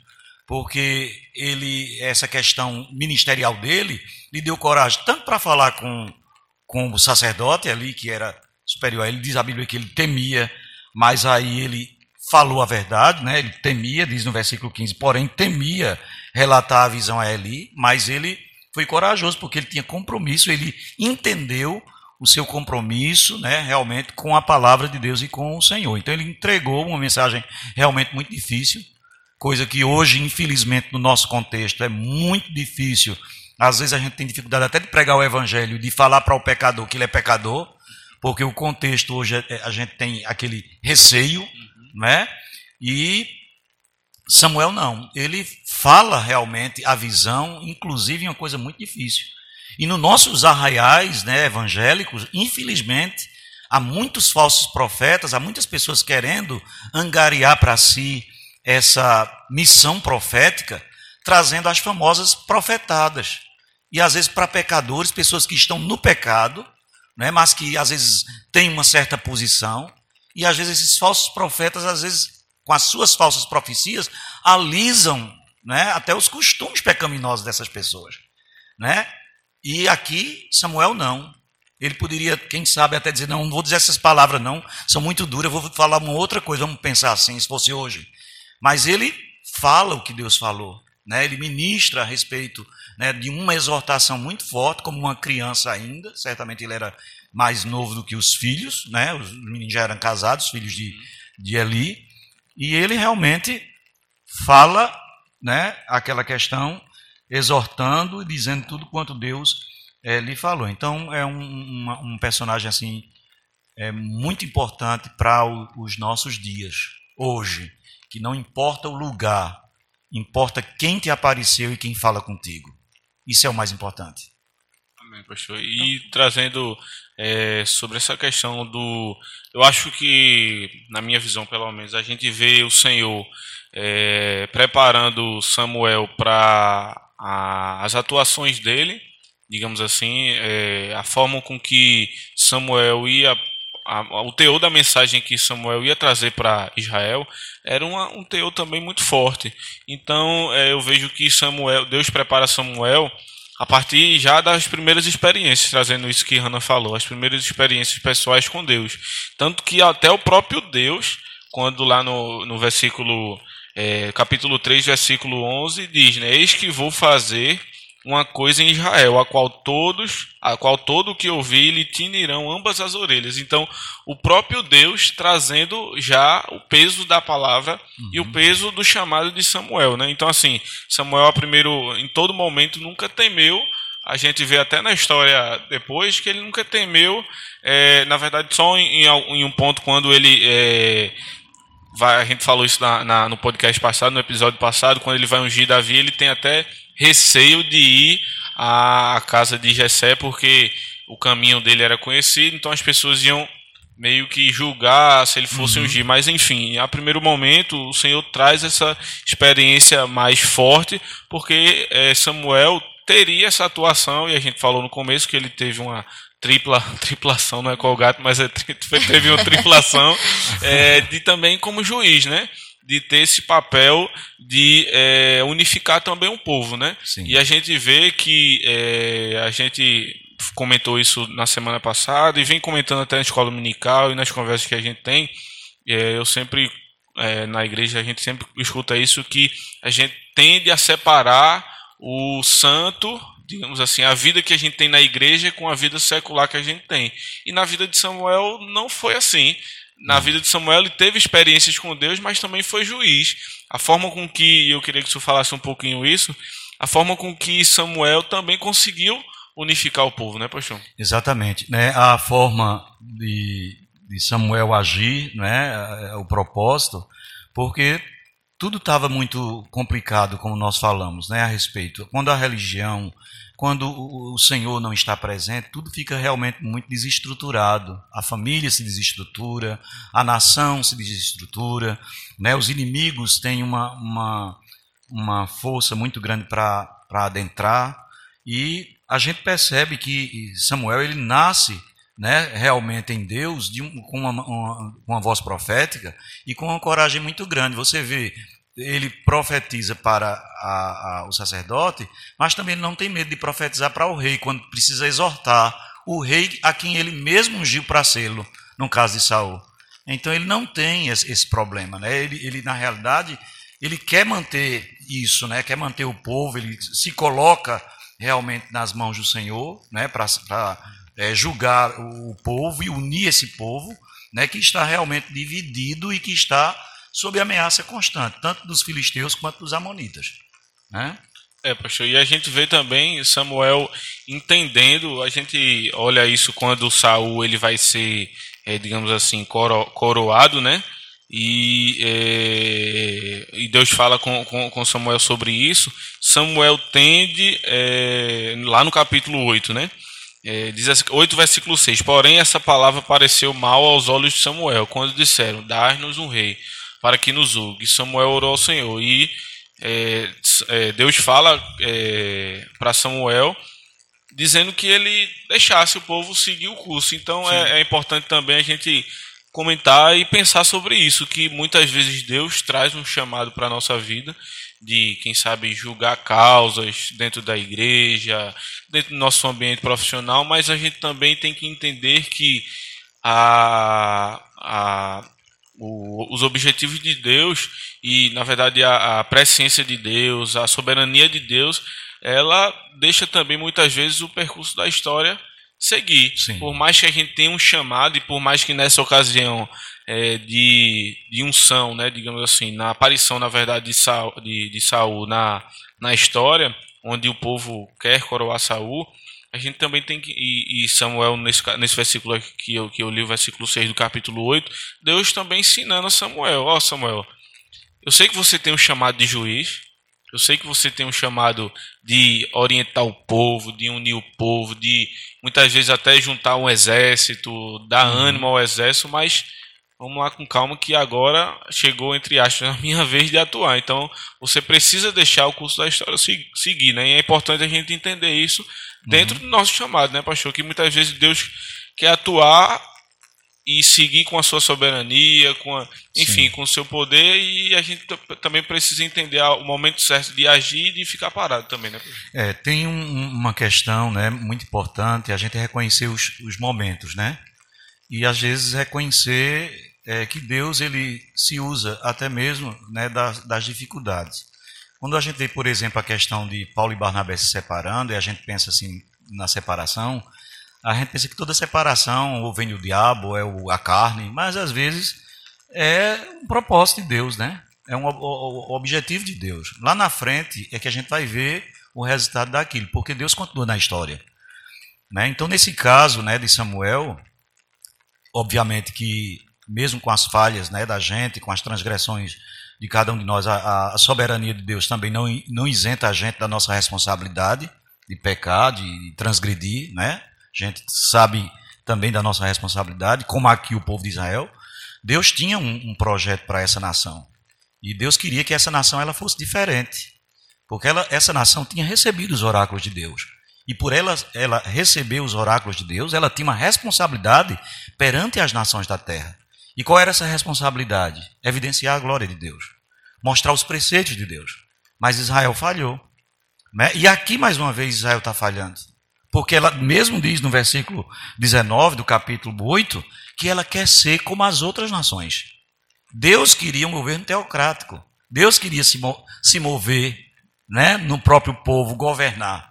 porque ele essa questão ministerial dele lhe deu coragem tanto para falar com, com o sacerdote ali, que era superior a ele, diz a Bíblia que ele temia, mas aí ele falou a verdade, né? ele temia, diz no versículo 15, porém temia relatar a visão a Eli, mas ele foi corajoso porque ele tinha compromisso, ele entendeu o seu compromisso, né, realmente com a palavra de Deus e com o Senhor. Então ele entregou uma mensagem realmente muito difícil, coisa que hoje, infelizmente, no nosso contexto é muito difícil. Às vezes a gente tem dificuldade até de pregar o evangelho, de falar para o pecador que ele é pecador, porque o contexto hoje é, a gente tem aquele receio. Né? E Samuel não, ele fala realmente a visão, inclusive em uma coisa muito difícil. E nos nossos arraiais né, evangélicos, infelizmente, há muitos falsos profetas, há muitas pessoas querendo angariar para si essa missão profética, trazendo as famosas profetadas. E às vezes para pecadores, pessoas que estão no pecado, né, mas que às vezes têm uma certa posição, e às vezes esses falsos profetas, às vezes com as suas falsas profecias, alisam né, até os costumes pecaminosos dessas pessoas. Né? E aqui, Samuel não. Ele poderia, quem sabe, até dizer: não, não vou dizer essas palavras, não, são muito duras, eu vou falar uma outra coisa, vamos pensar assim, se fosse hoje. Mas ele fala o que Deus falou, né? ele ministra a respeito né, de uma exortação muito forte, como uma criança ainda, certamente ele era mais novo do que os filhos, né? os meninos já eram casados, filhos de, de Eli, e ele realmente fala né, aquela questão exortando e dizendo tudo quanto Deus é, lhe falou. Então é um, uma, um personagem assim é muito importante para os nossos dias hoje, que não importa o lugar, importa quem te apareceu e quem fala contigo. Isso é o mais importante. Amém, pastor. E trazendo é, sobre essa questão do, eu acho que na minha visão, pelo menos, a gente vê o Senhor é, preparando Samuel para as atuações dele, digamos assim, é, a forma com que Samuel ia, o teor da mensagem que Samuel ia trazer para Israel era uma, um teor também muito forte. Então é, eu vejo que Samuel, Deus prepara Samuel a partir já das primeiras experiências, trazendo isso que Hannah falou, as primeiras experiências pessoais com Deus. Tanto que até o próprio Deus, quando lá no, no versículo é, capítulo 3, versículo 11, diz, né, Eis que vou fazer uma coisa em Israel, a qual todos, a qual todo o que ouvir lhe tinirão ambas as orelhas. Então, o próprio Deus trazendo já o peso da palavra uhum. e o peso do chamado de Samuel, né? Então, assim, Samuel, primeiro, em todo momento, nunca temeu. A gente vê até na história depois que ele nunca temeu, é, na verdade, só em, em, um ponto quando ele é, vai, a gente falou isso na, na, no podcast passado, no episódio passado, quando ele vai ungir Davi, ele tem até receio de ir à casa de Jessé, porque o caminho dele era conhecido, então as pessoas iam meio que julgar se ele fosse uhum. ungir. Mas enfim, a primeiro momento o Senhor traz essa experiência mais forte, porque é, Samuel teria essa atuação, e a gente falou no começo que ele teve uma tripla triplação, não é qual gato, mas é, teve uma triplação é, de também como juiz, né? De ter esse papel de é, unificar também um povo, né? Sim. E a gente vê que é, a gente comentou isso na semana passada e vem comentando até na escola dominical e nas conversas que a gente tem. É, eu sempre é, na igreja a gente sempre escuta isso que a gente tende a separar o santo digamos assim, a vida que a gente tem na igreja com a vida secular que a gente tem. E na vida de Samuel não foi assim. Na vida de Samuel ele teve experiências com Deus, mas também foi juiz. A forma com que, eu queria que você falasse um pouquinho isso, a forma com que Samuel também conseguiu unificar o povo, né, Paixão? Exatamente. Né? A forma de, de Samuel agir, né, o propósito, porque tudo estava muito complicado, como nós falamos, né, a respeito. Quando a religião, quando o Senhor não está presente, tudo fica realmente muito desestruturado. A família se desestrutura, a nação se desestrutura, né, os inimigos têm uma, uma, uma força muito grande para adentrar, e a gente percebe que Samuel ele nasce né, realmente em Deus, de, com uma, uma, uma, voz profética e com uma coragem muito grande. Você vê, ele profetiza para a, a, o sacerdote, mas também não tem medo de profetizar para o rei, quando precisa exortar o rei a quem ele mesmo ungiu para sê-lo, no caso de Saul. Então ele não tem esse, esse problema, né? Ele, ele, na realidade ele quer manter isso, né? Quer manter o povo, ele se coloca realmente nas mãos do Senhor, né? Para é, julgar o povo e unir esse povo, né, que está realmente dividido e que está sob ameaça constante, tanto dos filisteus quanto dos amonitas. Né? É, pastor, e a gente vê também Samuel entendendo, a gente olha isso quando Saul ele vai ser, é, digamos assim, coro, coroado, né? E, é, e Deus fala com, com, com, Samuel sobre isso. Samuel tende, é, lá no capítulo 8, né? É, diz 8 versículo 6. Porém, essa palavra pareceu mal aos olhos de Samuel, quando disseram: Dar-nos um rei, para que nos julgue. Samuel orou ao Senhor. E é, é, Deus fala é, para Samuel, dizendo que ele deixasse o povo seguir o curso. Então, é, é importante também a gente comentar e pensar sobre isso, que muitas vezes Deus traz um chamado para a nossa vida de, quem sabe, julgar causas dentro da igreja, dentro do nosso ambiente profissional, mas a gente também tem que entender que a, a, o, os objetivos de Deus e, na verdade, a, a presciência de Deus, a soberania de Deus, ela deixa também muitas vezes o percurso da história seguir. Sim. Por mais que a gente tenha um chamado e por mais que nessa ocasião é, de, de unção, né, digamos assim, na aparição, na verdade, de, Saul, de, de Saul na, na história, onde o povo quer coroar Saul, a gente também tem que. E, e, Samuel, nesse, nesse versículo que eu, que eu li, o versículo 6 do capítulo 8, Deus também ensinando a Samuel: Ó, oh, Samuel, eu sei que você tem um chamado de juiz, eu sei que você tem um chamado de orientar o povo, de unir o povo, de muitas vezes até juntar um exército, dar uhum. ânimo ao exército, mas vamos lá com calma que agora chegou, entre aspas, a minha vez de atuar. Então, você precisa deixar o curso da história seguir, né? E é importante a gente entender isso dentro uhum. do nosso chamado, né, pastor? Que muitas vezes Deus quer atuar e seguir com a sua soberania, com a, enfim, Sim. com o seu poder e a gente também precisa entender o momento certo de agir e de ficar parado também, né? É, tem um, uma questão, né, muito importante, a gente reconhecer os, os momentos, né? E às vezes reconhecer é, que Deus ele se usa até mesmo né, das, das, dificuldades. Quando a gente vê, por exemplo, a questão de Paulo e Barnabé se separando, e a gente pensa assim na separação, a gente pensa que toda separação ou vem do diabo, ou é a carne, mas às vezes é um propósito de Deus, né? É um o, objetivo de Deus. Lá na frente é que a gente vai ver o resultado daquilo, porque Deus continua na história. Né? Então, nesse caso né, de Samuel, obviamente que mesmo com as falhas né, da gente, com as transgressões de cada um de nós, a, a, soberania de Deus também não, não isenta a gente da nossa responsabilidade de pecar, de transgredir, né? A gente sabe também da nossa responsabilidade, como aqui o povo de Israel. Deus tinha um, um projeto para essa nação. E Deus queria que essa nação ela fosse diferente. Porque ela, essa nação tinha recebido os oráculos de Deus. E por ela, ela receber os oráculos de Deus, ela tinha uma responsabilidade perante as nações da terra. E qual era essa responsabilidade? Evidenciar a glória de Deus, mostrar os preceitos de Deus. Mas Israel falhou. Né? E aqui, mais uma vez, Israel está falhando. Porque ela mesmo diz no versículo 19 do capítulo 8 que ela quer ser como as outras nações. Deus queria um governo teocrático. Deus queria se, se mover né, no próprio povo, governar.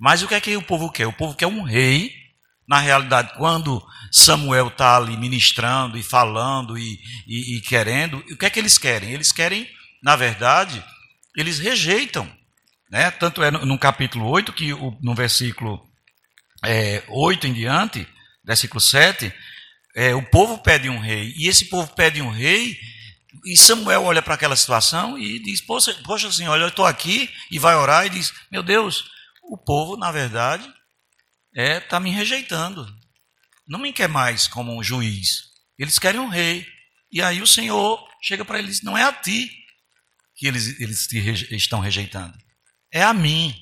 Mas o que é que o povo quer? O povo quer um rei. Na realidade, quando Samuel está ali ministrando e falando e, e, e, querendo, o que é que eles querem? Eles querem, na verdade, eles rejeitam. Né? Tanto é no, no capítulo 8 que o, no versículo é, 8 em diante, versículo 7, é, o povo pede um rei, e esse povo pede um rei, e Samuel olha para aquela situação e diz: Poxa, poxa Senhor, eu estou aqui, e vai orar e diz: Meu Deus, o povo, na verdade, está é, tá me rejeitando. Não me quer mais como um juiz. Eles querem um rei. E aí o Senhor chega para eles: Não é a ti que eles, eles te reje estão rejeitando, é a mim.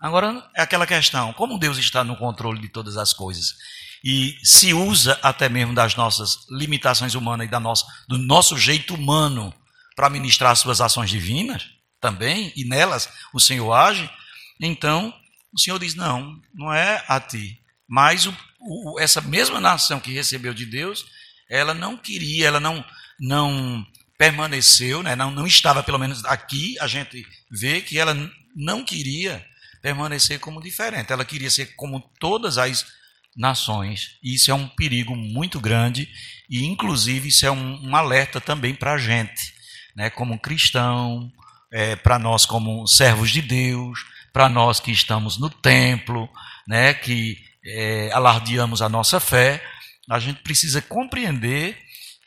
Agora é aquela questão: como Deus está no controle de todas as coisas? e se usa até mesmo das nossas limitações humanas e da nossa, do nosso jeito humano para ministrar as suas ações divinas também, e nelas o Senhor age, então o Senhor diz: não, não é a ti. Mas o, o, essa mesma nação que recebeu de Deus, ela não queria, ela não, não permaneceu, né, não, não estava, pelo menos aqui, a gente vê que ela não queria permanecer como diferente, ela queria ser como todas as nações. Isso é um perigo muito grande e, inclusive, isso é um, um alerta também para a gente, né, como cristão, é, para nós como servos de Deus, para nós que estamos no templo, né, que é, alardeamos a nossa fé, a gente precisa compreender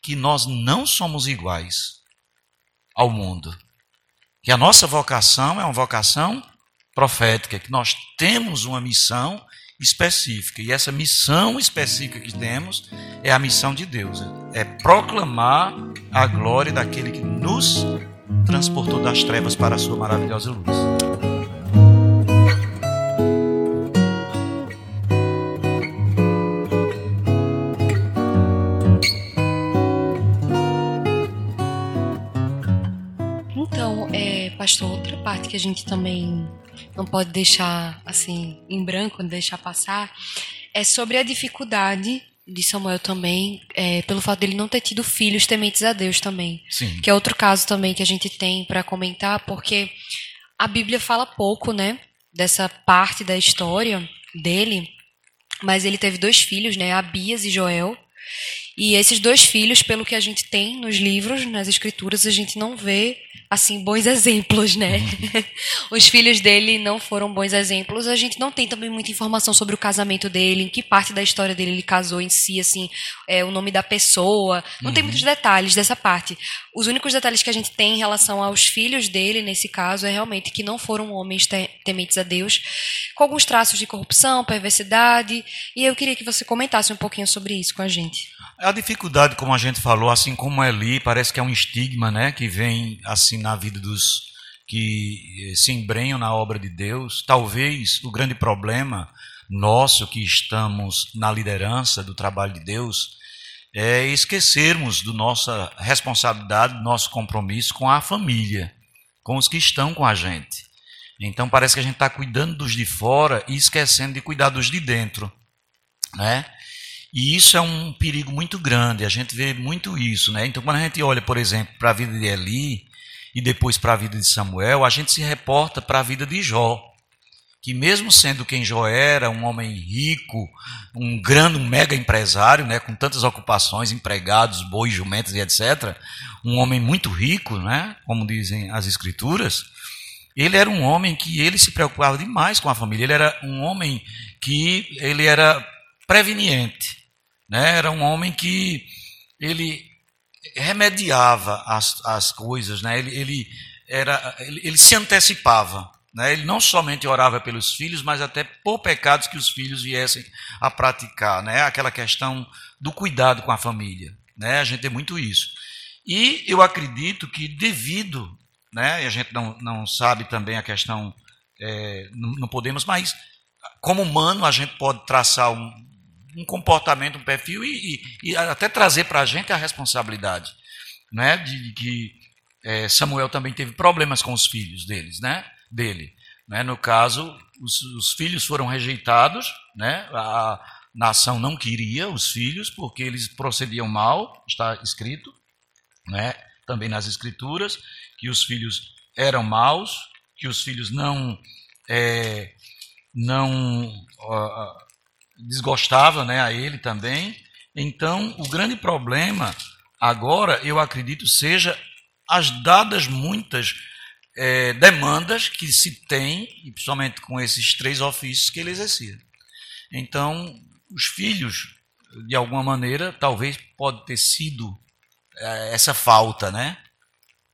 que nós não somos iguais ao mundo. Que a nossa vocação é uma vocação profética, que nós temos uma missão específica. E essa missão específica que temos é a missão de Deus é proclamar a glória daquele que nos transportou das trevas para a sua maravilhosa luz. Pastor, outra parte que a gente também não pode deixar assim em branco, deixar passar, é sobre a dificuldade de Samuel também, é, pelo fato dele não ter tido filhos tementes a Deus também. Sim. Que é outro caso também que a gente tem para comentar, porque a Bíblia fala pouco, né, dessa parte da história dele, mas ele teve dois filhos, né, Abias e Joel. E esses dois filhos, pelo que a gente tem nos livros, nas escrituras, a gente não vê assim bons exemplos, né? Uhum. Os filhos dele não foram bons exemplos. A gente não tem também muita informação sobre o casamento dele, em que parte da história dele ele casou em si, assim, é, o nome da pessoa. Não uhum. tem muitos detalhes dessa parte. Os únicos detalhes que a gente tem em relação aos filhos dele, nesse caso, é realmente que não foram homens tementes a Deus, com alguns traços de corrupção, perversidade. E eu queria que você comentasse um pouquinho sobre isso com a gente. A dificuldade, como a gente falou, assim como Eli, parece que é um estigma, né, que vem assim na vida dos que eh, se embrenham na obra de Deus. Talvez o grande problema nosso que estamos na liderança do trabalho de Deus é esquecermos da nossa responsabilidade, do nosso compromisso com a família, com os que estão com a gente. Então parece que a gente está cuidando dos de fora e esquecendo de cuidar dos de dentro, né? E isso é um perigo muito grande, a gente vê muito isso. Né? Então, quando a gente olha, por exemplo, para a vida de Eli e depois para a vida de Samuel, a gente se reporta para a vida de Jó, que mesmo sendo quem Jó era, um homem rico, um grande, um mega empresário, né, com tantas ocupações, empregados, bois, jumentos e etc., um homem muito rico, né, como dizem as escrituras, ele era um homem que ele se preocupava demais com a família, ele era um homem que ele era preveniente. Né? Era um homem que ele remediava as, as coisas, né? ele, ele, era, ele, ele se antecipava. Né? Ele não somente orava pelos filhos, mas até por pecados que os filhos viessem a praticar. Né? Aquela questão do cuidado com a família. Né? A gente tem muito isso. E eu acredito que devido, né, e a gente não, não sabe também a questão, é, não, não podemos, mas como humano a gente pode traçar um, um comportamento, um perfil e, e, e até trazer para a gente a responsabilidade né, de que é, Samuel também teve problemas com os filhos deles, né, dele. Né? No caso, os, os filhos foram rejeitados, né, a nação não queria os filhos porque eles procediam mal, está escrito, né, também nas escrituras, que os filhos eram maus, que os filhos não é, não desgostava né, a ele também. Então, o grande problema agora, eu acredito, seja as dadas muitas é, demandas que se tem, e principalmente com esses três ofícios que ele exercia. Então, os filhos de alguma maneira, talvez pode ter sido é, essa falta, né?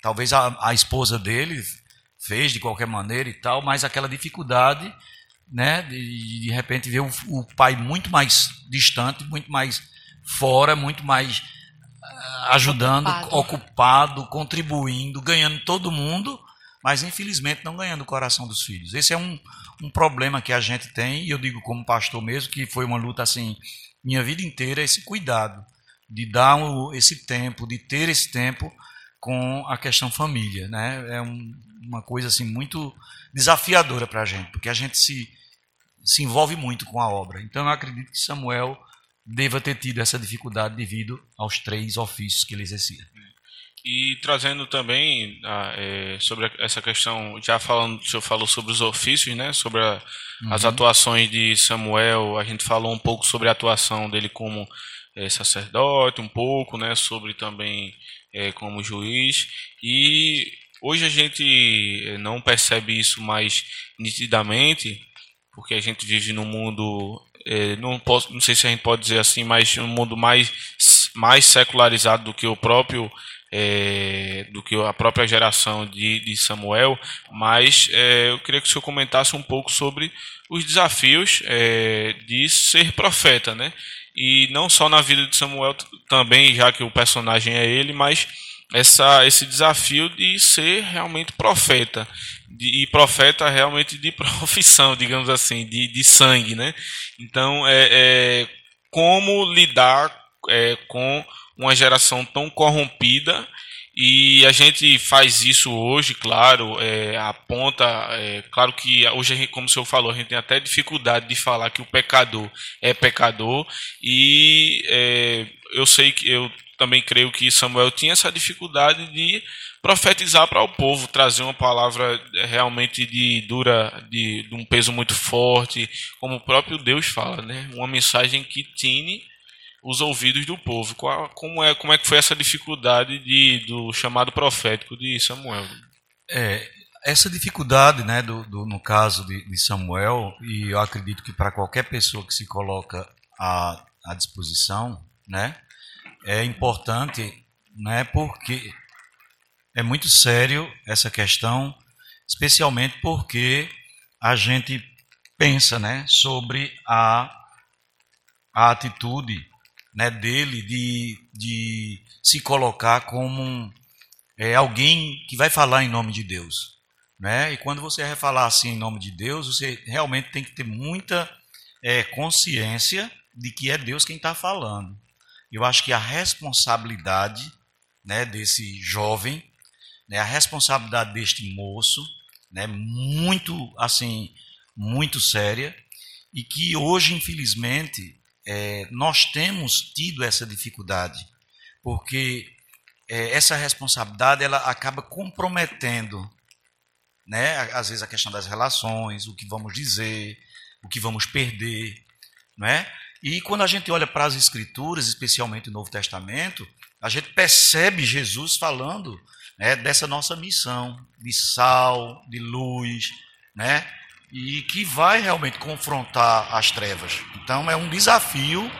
Talvez a, a esposa dele fez de qualquer maneira e tal, mas aquela dificuldade, né? De, de repente ver o, o pai muito mais distante, muito mais fora, muito mais uh, ajudando, ocupado. ocupado, contribuindo, ganhando todo mundo, mas infelizmente não ganhando o coração dos filhos. Esse é um, um problema que a gente tem, e eu digo como pastor mesmo, que foi uma luta assim, minha vida inteira, esse cuidado de dar esse tempo, de ter esse tempo com a questão família, né? É um, uma coisa assim muito desafiadora para a gente, porque a gente se se envolve muito com a obra. Então eu acredito que Samuel deva ter tido essa dificuldade devido aos três ofícios que ele exercia. E trazendo também ah, é, sobre essa questão, já falando, o senhor falou sobre os ofícios, né? Sobre a, uhum. as atuações de Samuel, a gente falou um pouco sobre a atuação dele como é, sacerdote, um pouco, né? Sobre também é, como juiz. E hoje a gente é, não percebe isso mais nitidamente, porque a gente vive num mundo, é, não, posso, não sei se a gente pode dizer assim, mas um mundo mais, mais secularizado do que o próprio é, do que a própria geração de, de Samuel, mas é, eu queria que o senhor comentasse um pouco sobre os desafios é, de ser profeta, né? E não só na vida de Samuel também, já que o personagem é ele, mas essa, esse desafio de ser realmente profeta. De, e profeta realmente de profissão, digamos assim, de, de sangue, né? Então, é, é como lidar é, com uma geração tão corrompida e a gente faz isso hoje, claro, é, aponta, é, claro que hoje, como o senhor falou, a gente tem até dificuldade de falar que o pecador é pecador e é, eu sei que eu também creio que Samuel tinha essa dificuldade de profetizar para o povo, trazer uma palavra realmente de dura, de, de um peso muito forte, como o próprio Deus fala, né? Uma mensagem que tine os ouvidos do povo. Qual, como, é, como é que foi essa dificuldade de, do chamado profético de Samuel? É, essa dificuldade, né, do, do no caso de, de, Samuel, e eu acredito que para qualquer pessoa que se coloca à, à disposição, né, é importante, né, porque é muito sério essa questão, especialmente porque a gente pensa, né, sobre a, a atitude né, dele de, de se colocar como um, é, alguém que vai falar em nome de Deus. Né? E quando você vai falar assim em nome de Deus, você realmente tem que ter muita é, consciência de que é Deus quem está falando. Eu acho que a responsabilidade né, desse jovem, né, a responsabilidade deste moço, né, muito assim, muito séria, e que hoje, infelizmente, é, nós temos tido essa dificuldade, porque é, essa responsabilidade ela acaba comprometendo, né, às vezes a questão das relações, o que vamos dizer, o que vamos perder, né? E quando a gente olha para as escrituras, especialmente o Novo Testamento, a gente percebe Jesus falando né, dessa nossa missão de sal, de luz, né? E que vai realmente confrontar as trevas. Então é um desafio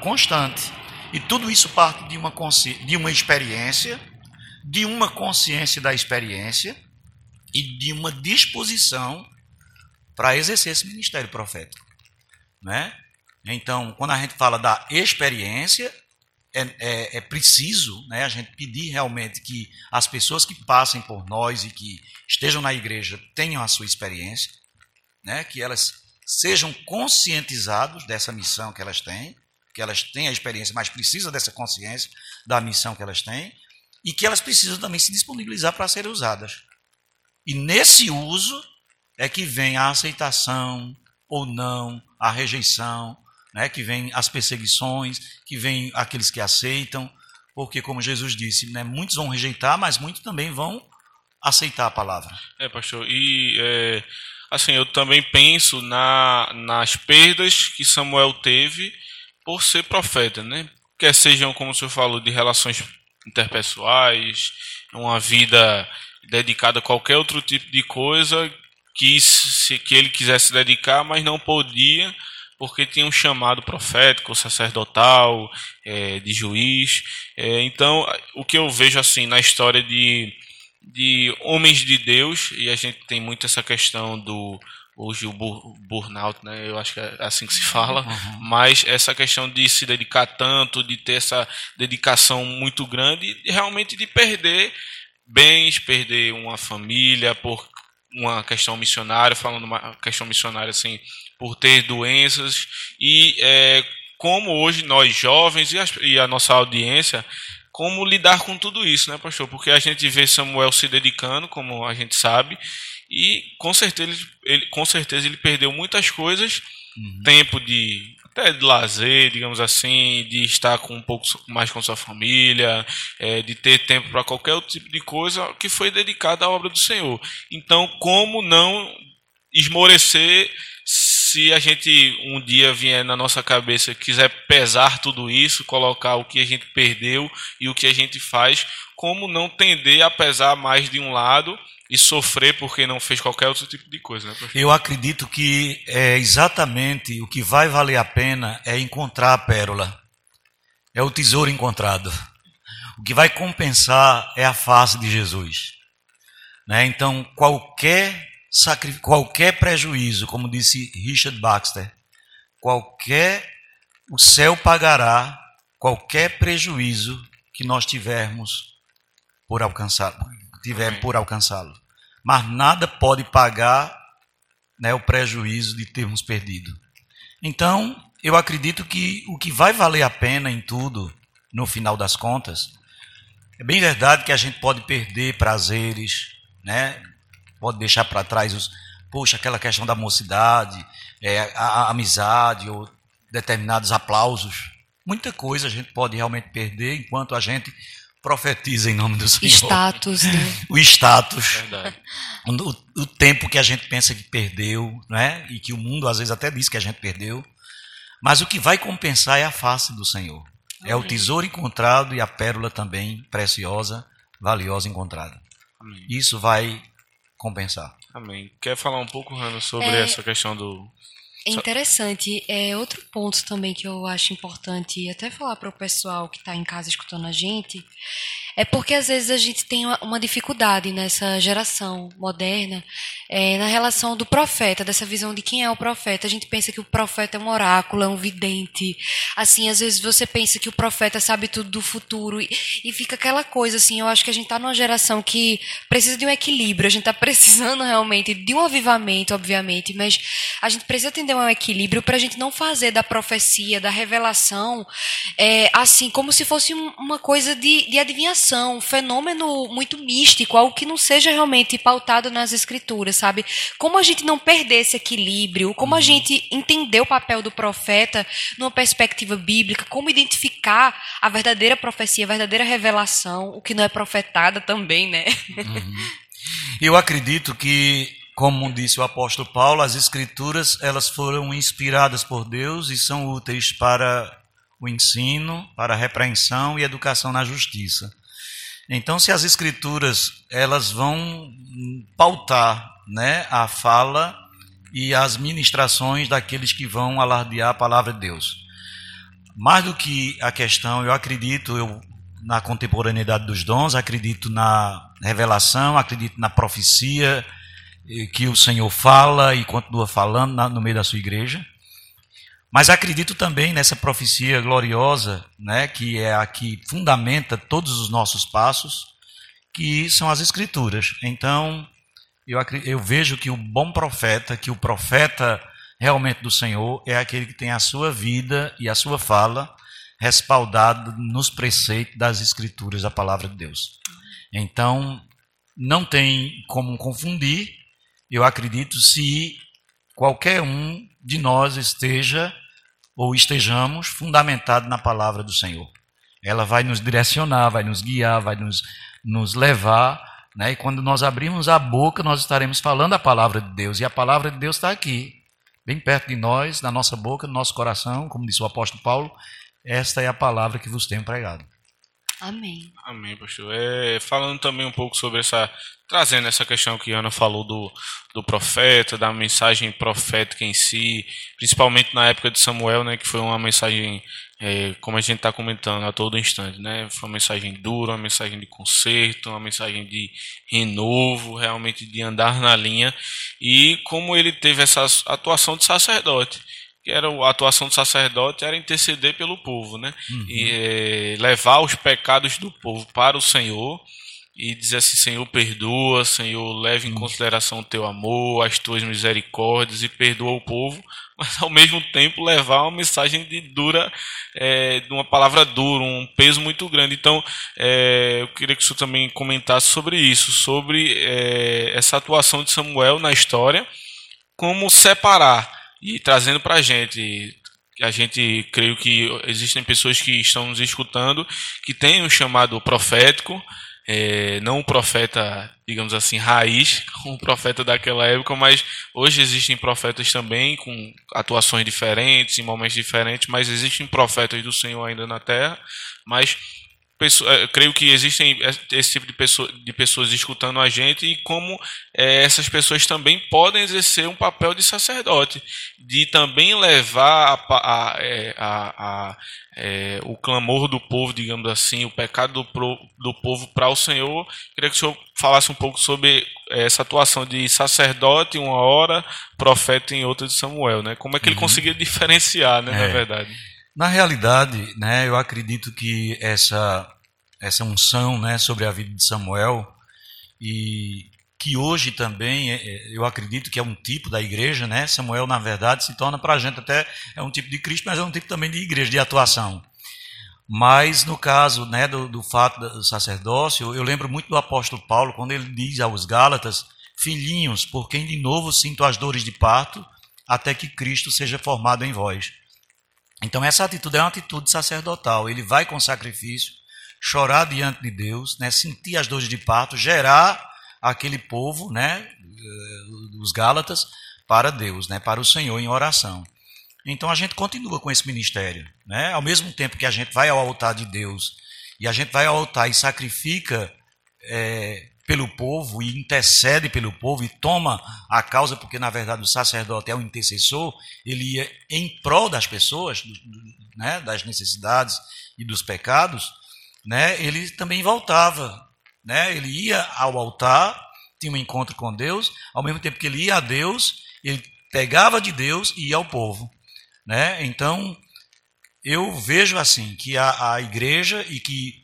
constante. E tudo isso parte de uma, de uma experiência, de uma consciência da experiência e de uma disposição para exercer esse ministério profético. Né? Então, quando a gente fala da experiência, é, é, é, preciso né, a gente pedir realmente que as pessoas que passem por nós e que estejam na igreja tenham a sua experiência né, que elas sejam conscientizados dessa missão que elas têm, que elas têm a experiência, mas precisam dessa consciência da missão que elas têm, e que elas precisam também se disponibilizar para serem usadas. E nesse uso é que vem a aceitação ou não, a rejeição, né, que vem as perseguições, que vem aqueles que aceitam, porque como Jesus disse, né, muitos vão rejeitar, mas muitos também vão aceitar a palavra. É, pastor, e é, assim, eu também penso na, nas perdas que Samuel teve por ser profeta, né? Quer sejam, como o senhor falou, de relações interpessoais, uma vida dedicada a qualquer outro tipo de coisa que, se, que ele quisesse dedicar, mas não podia porque tinha um chamado profético, sacerdotal, é, de juiz. É, então, o que eu vejo assim na história de, de homens de Deus, e a gente tem muito essa questão do hoje o burnout, né? Eu acho que é assim que se fala, uhum. mas essa questão de se dedicar tanto, de ter essa dedicação muito grande e realmente de perder bens, perder uma família por uma questão missionária, falando uma questão missionária assim, por ter doenças e é, como hoje nós jovens e a, e a nossa audiência como lidar com tudo isso, né, pastor? Porque a gente vê Samuel se dedicando, como a gente sabe, e com certeza ele, com certeza ele perdeu muitas coisas, uhum. tempo de até de lazer, digamos assim, de estar com um pouco mais com sua família, é, de ter tempo para qualquer outro tipo de coisa que foi dedicada à obra do Senhor. Então, como não esmorecer se a gente um dia vier na nossa cabeça quiser pesar tudo isso, colocar o que a gente perdeu e o que a gente faz, como não tender a pesar mais de um lado e sofrer porque não fez qualquer outro tipo de coisa. Né, Eu acredito que é exatamente o que vai valer a pena é encontrar a pérola, é o tesouro encontrado. O que vai compensar é a face de Jesus. Né? Então, qualquer, qualquer prejuízo, como disse Richard Baxter, qualquer, o céu pagará qualquer prejuízo que nós tivermos por alcançar, tiver por alcançá-lo mas nada pode pagar né, o prejuízo de termos perdido. Então, eu acredito que o que vai valer a pena em tudo, no final das contas, é bem verdade que a gente pode perder prazeres, né? Pode deixar para trás os. Poxa, aquela questão da mocidade, é, a, a amizade ou determinados aplausos. Muita coisa a gente pode realmente perder enquanto a gente profetiza em nome do Senhor. Status, né? O status. O, o, tempo que a gente pensa que perdeu, né? E que o mundo às vezes até diz que a gente perdeu. Mas o que vai compensar é a face do Senhor. Amém. É o tesouro encontrado e a pérola também preciosa, valiosa encontrada. Amém. Isso vai compensar. Amém. Quer falar um pouco, Rano, sobre é... essa questão do é interessante. É outro ponto também que eu acho importante até falar para o pessoal que está em casa escutando a gente é porque às vezes a gente tem uma dificuldade nessa geração moderna é, na relação do profeta, dessa visão de quem é o profeta. A gente pensa que o profeta é um oráculo, é um vidente. Assim, às vezes você pensa que o profeta sabe tudo do futuro e, e fica aquela coisa assim. Eu acho que a gente está numa geração que precisa de um equilíbrio. A gente está precisando realmente de um avivamento, obviamente, mas a gente precisa entender um equilíbrio para a gente não fazer da profecia, da revelação, é, assim como se fosse uma coisa de, de adivinhação um fenômeno muito místico, algo que não seja realmente pautado nas escrituras, sabe? Como a gente não perder esse equilíbrio, como a uhum. gente entender o papel do profeta numa perspectiva bíblica, como identificar a verdadeira profecia, a verdadeira revelação, o que não é profetada também, né? Uhum. Eu acredito que como disse o apóstolo Paulo, as escrituras elas foram inspiradas por Deus e são úteis para o ensino, para a repreensão e educação na justiça. Então, se as escrituras elas vão pautar, né, a fala e as ministrações daqueles que vão alardear a palavra de Deus. Mais do que a questão, eu acredito eu na contemporaneidade dos dons, acredito na revelação, acredito na profecia que o Senhor fala e continua falando no meio da sua igreja. Mas acredito também nessa profecia gloriosa, né, que é a que fundamenta todos os nossos passos, que são as Escrituras. Então, eu, eu vejo que o bom profeta, que o profeta realmente do Senhor, é aquele que tem a sua vida e a sua fala respaldado nos preceitos das Escrituras, da palavra de Deus. Então, não tem como confundir, eu acredito, se qualquer um de nós esteja ou estejamos fundamentados na palavra do Senhor. Ela vai nos direcionar, vai nos guiar, vai nos, nos levar. Né? E quando nós abrirmos a boca, nós estaremos falando a palavra de Deus. E a palavra de Deus está aqui, bem perto de nós, na nossa boca, no nosso coração, como disse o apóstolo Paulo. Esta é a palavra que vos tenho pregado. Amém. Amém, pastor. É, falando também um pouco sobre essa. Trazendo essa questão que a Ana falou do, do profeta, da mensagem profética em si, principalmente na época de Samuel, né, que foi uma mensagem, é, como a gente está comentando a todo instante, né, foi uma mensagem dura, uma mensagem de conserto, uma mensagem de renovo, realmente de andar na linha, e como ele teve essa atuação de sacerdote que era a atuação do sacerdote era interceder pelo povo, né? Uhum. E é, levar os pecados do povo para o Senhor e dizer assim, Senhor, perdoa, Senhor, leve em consideração o teu amor, as tuas misericórdias e perdoa o povo, mas ao mesmo tempo levar uma mensagem de dura, é, de uma palavra dura, um peso muito grande. Então, é, eu queria que o senhor também comentasse sobre isso, sobre é, essa atuação de Samuel na história, como separar e trazendo para a gente. A gente creio que existem pessoas que estão nos escutando que têm um chamado profético, é, não um profeta, digamos assim, raiz, um profeta daquela época, mas hoje existem profetas também com atuações diferentes, em momentos diferentes, mas existem profetas do Senhor ainda na terra, mas é, creio que existem esse tipo de, pessoa, de pessoas escutando a gente e como é, essas pessoas também podem exercer um papel de sacerdote, de também levar a, a, a, é, o clamor do povo, digamos assim, o pecado do, pro, do povo para o Senhor. Queria que o senhor falasse um pouco sobre essa atuação de sacerdote em uma hora, profeta em outra de Samuel, né? Como é que ele uhum. conseguia diferenciar, né, na é. verdade? Na realidade, né, eu acredito que essa essa unção, né, sobre a vida de Samuel e que hoje também é, é, eu acredito que é um tipo da igreja, né? Samuel na verdade se torna para a gente até é um tipo de Cristo, mas é um tipo também de igreja de atuação. Mas no caso, né, do, do fato do sacerdócio, eu lembro muito do apóstolo Paulo quando ele diz aos Gálatas: Filhinhos, por quem de novo sinto as dores de parto, até que Cristo seja formado em vós. Então, essa atitude é uma atitude sacerdotal. Ele vai com sacrifício, chorar diante de Deus, né, sentir as dores de parto, gerar aquele povo, né, eh, os Gálatas, para Deus, né, para o Senhor em oração. Então a gente continua com esse ministério. Né? Ao mesmo tempo que a gente vai ao altar de Deus e a gente vai ao altar e sacrifica é, pelo povo e intercede pelo povo e toma a causa, porque na verdade o sacerdote é o intercessor, ele ia em prol das pessoas, do, do, né, das necessidades e dos pecados, né, ele também voltava. Né, ele ia ao altar, tinha um encontro com Deus, ao mesmo tempo que ele ia a Deus, ele pegava de Deus e ia ao povo. Né? Então, eu vejo assim que a, a igreja e que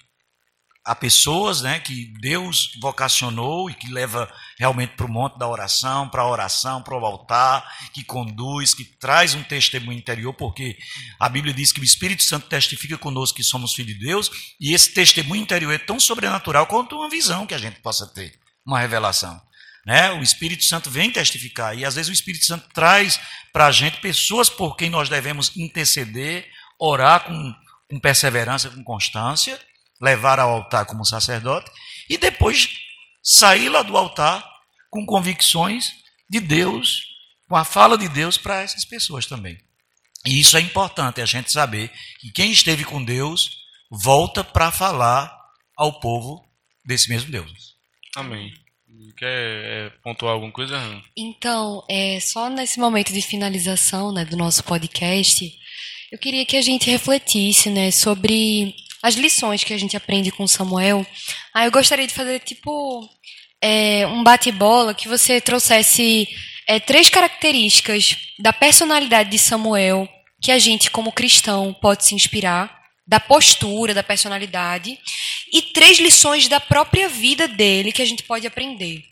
há pessoas né, que Deus vocacionou e que leva realmente para o monte da oração, para a oração, para o altar, que conduz, que traz um testemunho interior, porque a Bíblia diz que o Espírito Santo testifica conosco que somos filhos de Deus, e esse testemunho interior é tão sobrenatural quanto uma visão que a gente possa ter, uma revelação. Né? O Espírito Santo vem testificar, e às vezes o Espírito Santo traz para a gente pessoas por quem nós devemos interceder, orar com, com perseverança, com constância, levar ao altar como sacerdote e depois sair lá do altar com convicções de Deus, com a fala de Deus para essas pessoas também. E isso é importante, a gente saber que quem esteve com Deus volta para falar ao povo desse mesmo Deus. Amém. Quer é, pontuar alguma coisa? Então, é, só nesse momento de finalização né, do nosso podcast, eu queria que a gente refletisse né, sobre as lições que a gente aprende com Samuel. Ah, eu gostaria de fazer tipo é, um bate-bola que você trouxesse é, três características da personalidade de Samuel que a gente, como cristão, pode se inspirar, da postura, da personalidade, e três lições da própria vida dele que a gente pode aprender.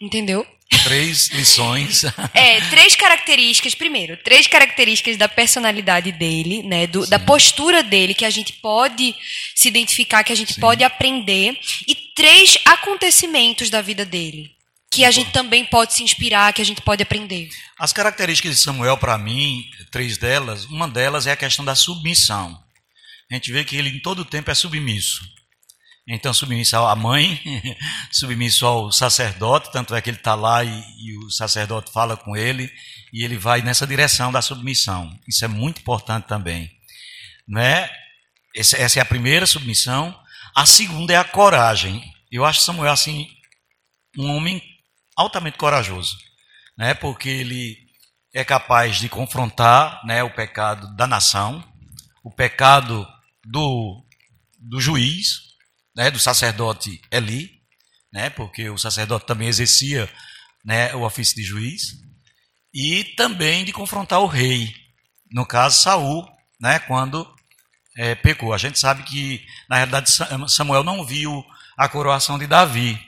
Entendeu? Três lições. é, três características. Primeiro, três características da personalidade dele, né? Do, da postura dele que a gente pode se identificar, que a gente Sim. pode aprender. E três acontecimentos da vida dele. Que a gente também pode se inspirar, que a gente pode aprender. As características de Samuel, para mim, três delas, uma delas é a questão da submissão. A gente vê que ele em todo tempo é submisso. Então, submisso à mãe, submisso ao sacerdote, tanto é que ele está lá e, e, o sacerdote fala com ele e ele vai nessa direção da submissão. Isso é muito importante também. Né? Essa, essa é a primeira submissão. A segunda é a coragem. Eu acho Samuel assim um homem altamente corajoso, né? Porque ele é capaz de confrontar, né, o pecado da nação, o pecado do, do juiz, né, do sacerdote Eli, né, porque o sacerdote também exercia né, o ofício de juiz, e também de confrontar o rei, no caso Saul, né, quando é, pecou. A gente sabe que, na realidade, Samuel não viu a coroação de Davi,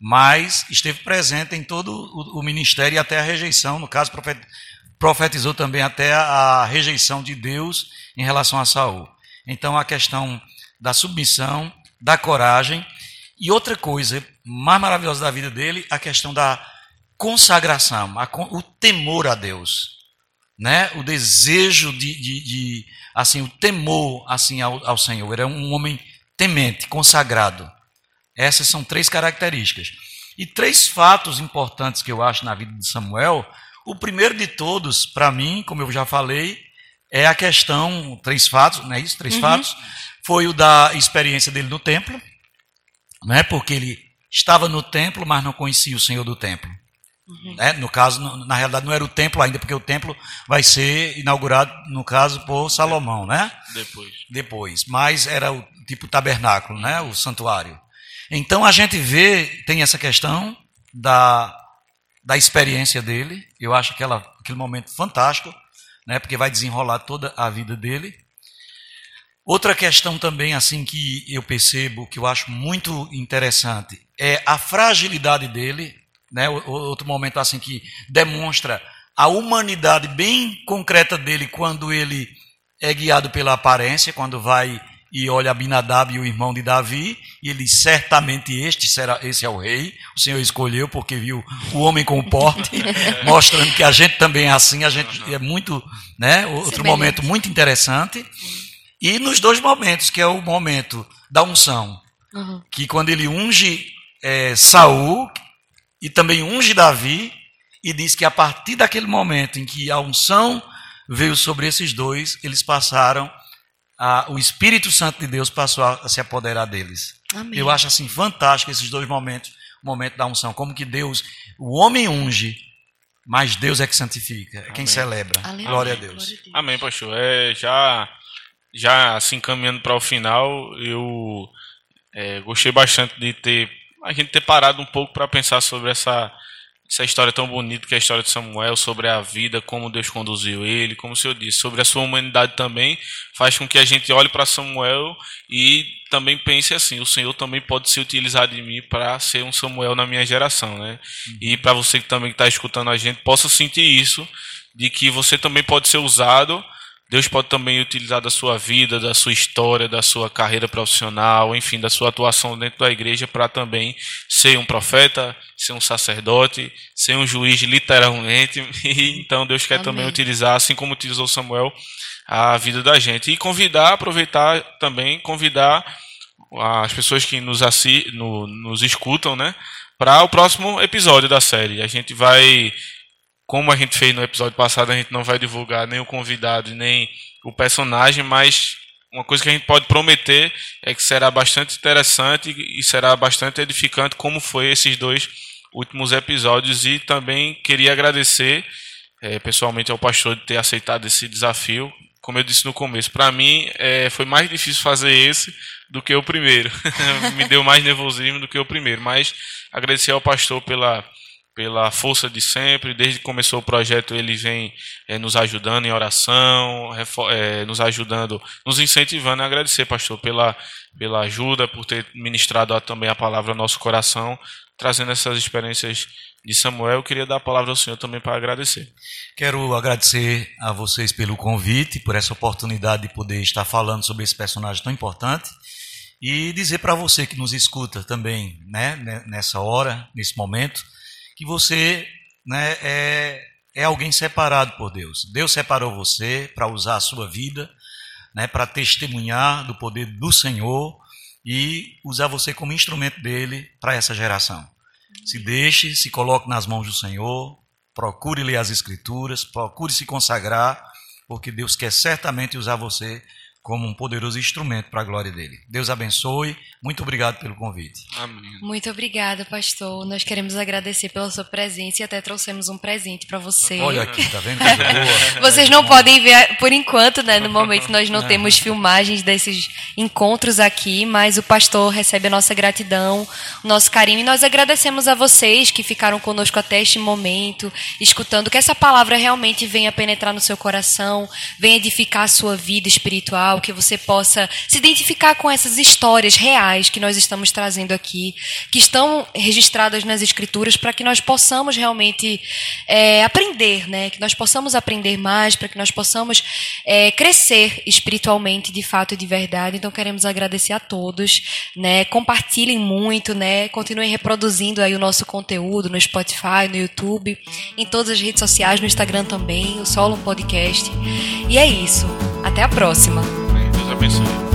mas esteve presente em todo o, ministério e até a rejeição, no caso, profetizou também até a, a rejeição de Deus em relação a Saul. Então, a questão da submissão, da coragem, e outra coisa mais maravilhosa da vida dele, a questão da consagração, a, o temor a Deus, né? O desejo de, de, de assim, o temor assim ao, ao Senhor. Era um homem temente, consagrado. Essas são três características. E três fatos importantes que eu acho na vida de Samuel. O primeiro de todos, para mim, como eu já falei, é a questão, três fatos, não é isso? Três uhum. fatos. Foi o da experiência dele no templo, né? porque ele estava no templo, mas não conhecia o Senhor do templo. Uhum. Né? No caso, na realidade, não era o templo ainda, porque o templo vai ser inaugurado, no caso, por Salomão, né? Depois. Depois. Mas era o tipo tabernáculo, né? O santuário. Então a gente vê, tem essa questão da, da experiência dele. Eu acho aquela, aquele momento fantástico, né? Porque vai desenrolar toda a vida dele. Outra questão também assim que eu percebo, que eu acho muito interessante, é a fragilidade dele, né? Outro momento assim que demonstra a humanidade bem concreta dele quando ele é guiado pela aparência, quando vai e olha Abinadab e o irmão de Davi, e ele certamente este será, esse é o rei. O Senhor escolheu porque viu o homem com o porte, mostrando que a gente também é assim, a gente é muito, né? Outro momento muito interessante. E nos dois momentos, que é o momento da unção, uhum. que quando ele unge é, Saul e também unge Davi, e diz que a partir daquele momento em que a unção veio sobre esses dois, eles passaram a, o Espírito Santo de Deus passou a, a se apoderar deles. Amém. Eu acho assim fantástico esses dois momentos, o momento da unção, como que Deus, o homem unge, mas Deus é que santifica, é quem celebra. Aleluia. Glória a Deus. Glória a Deus. Amém, pastor. É, já, já assim caminhando para o final, eu é, gostei bastante de ter a gente ter parado um pouco para pensar sobre essa essa história tão bonita que é a história de Samuel, sobre a vida, como Deus conduziu ele, como o Senhor disse, sobre a sua humanidade também, faz com que a gente olhe para Samuel e também pense assim: o Senhor também pode ser utilizado em mim para ser um Samuel na minha geração, né? E para você que também está escutando a gente, possa sentir isso, de que você também pode ser usado Deus pode também utilizar da sua vida, da sua história, da sua carreira profissional, enfim, da sua atuação dentro da igreja para também ser um profeta, ser um sacerdote, ser um juiz literalmente. E, então Deus quer Amém. também utilizar, assim como utilizou Samuel, a vida da gente. E convidar, aproveitar também, convidar as pessoas que nos, assi no, nos escutam, né, para o próximo episódio da série. A gente vai como a gente fez no episódio passado, a gente não vai divulgar nem o convidado, nem o personagem, mas uma coisa que a gente pode prometer é que será bastante interessante e será bastante edificante, como foi esses dois últimos episódios. E também queria agradecer é, pessoalmente ao pastor de ter aceitado esse desafio. Como eu disse no começo, para mim é, foi mais difícil fazer esse do que o primeiro. Me deu mais nervosismo do que o primeiro. Mas agradecer ao pastor pela pela força de sempre. Desde que começou o projeto, ele vem é, nos ajudando em oração, é, nos ajudando, nos incentivando. agradecer, pastor, pela, pela ajuda, por ter ministrado também a palavra ao nosso coração, trazendo essas experiências de Samuel. Eu queria dar a palavra ao senhor também para agradecer. Quero agradecer a vocês pelo convite, por essa oportunidade de poder estar falando sobre esse personagem tão importante. E dizer para você que nos escuta também, né, nessa hora, nesse momento, que você né, é, é alguém separado por Deus. Deus separou você para usar a sua vida, né, para testemunhar do poder do Senhor e usar você como instrumento dele para essa geração. Se deixe, se coloque nas mãos do Senhor, procure ler as Escrituras, procure se consagrar, porque Deus quer certamente usar você como um poderoso instrumento para a glória dele. Deus abençoe. Muito obrigado pelo convite. Amém. Muito obrigada, pastor. Nós queremos agradecer pela sua presença e até trouxemos um presente para você. Olha aqui, tá vendo? Coisa boa. Vocês não podem ver por enquanto, né? No momento nós não temos filmagens desses encontros aqui, mas o pastor recebe a nossa gratidão, o nosso carinho e nós agradecemos a vocês que ficaram conosco até este momento, escutando que essa palavra realmente venha penetrar no seu coração, venha edificar a sua vida espiritual, que você possa se identificar com essas histórias reais que nós estamos trazendo aqui, que estão registradas nas escrituras, para que nós possamos realmente é, aprender, né? Que nós possamos aprender mais, para que nós possamos é, crescer espiritualmente, de fato e de verdade. Então queremos agradecer a todos, né? Compartilhem muito, né? Continuem reproduzindo aí o nosso conteúdo no Spotify, no YouTube, em todas as redes sociais, no Instagram também, o Solo Podcast. E é isso. Até a próxima. Deus abençoe.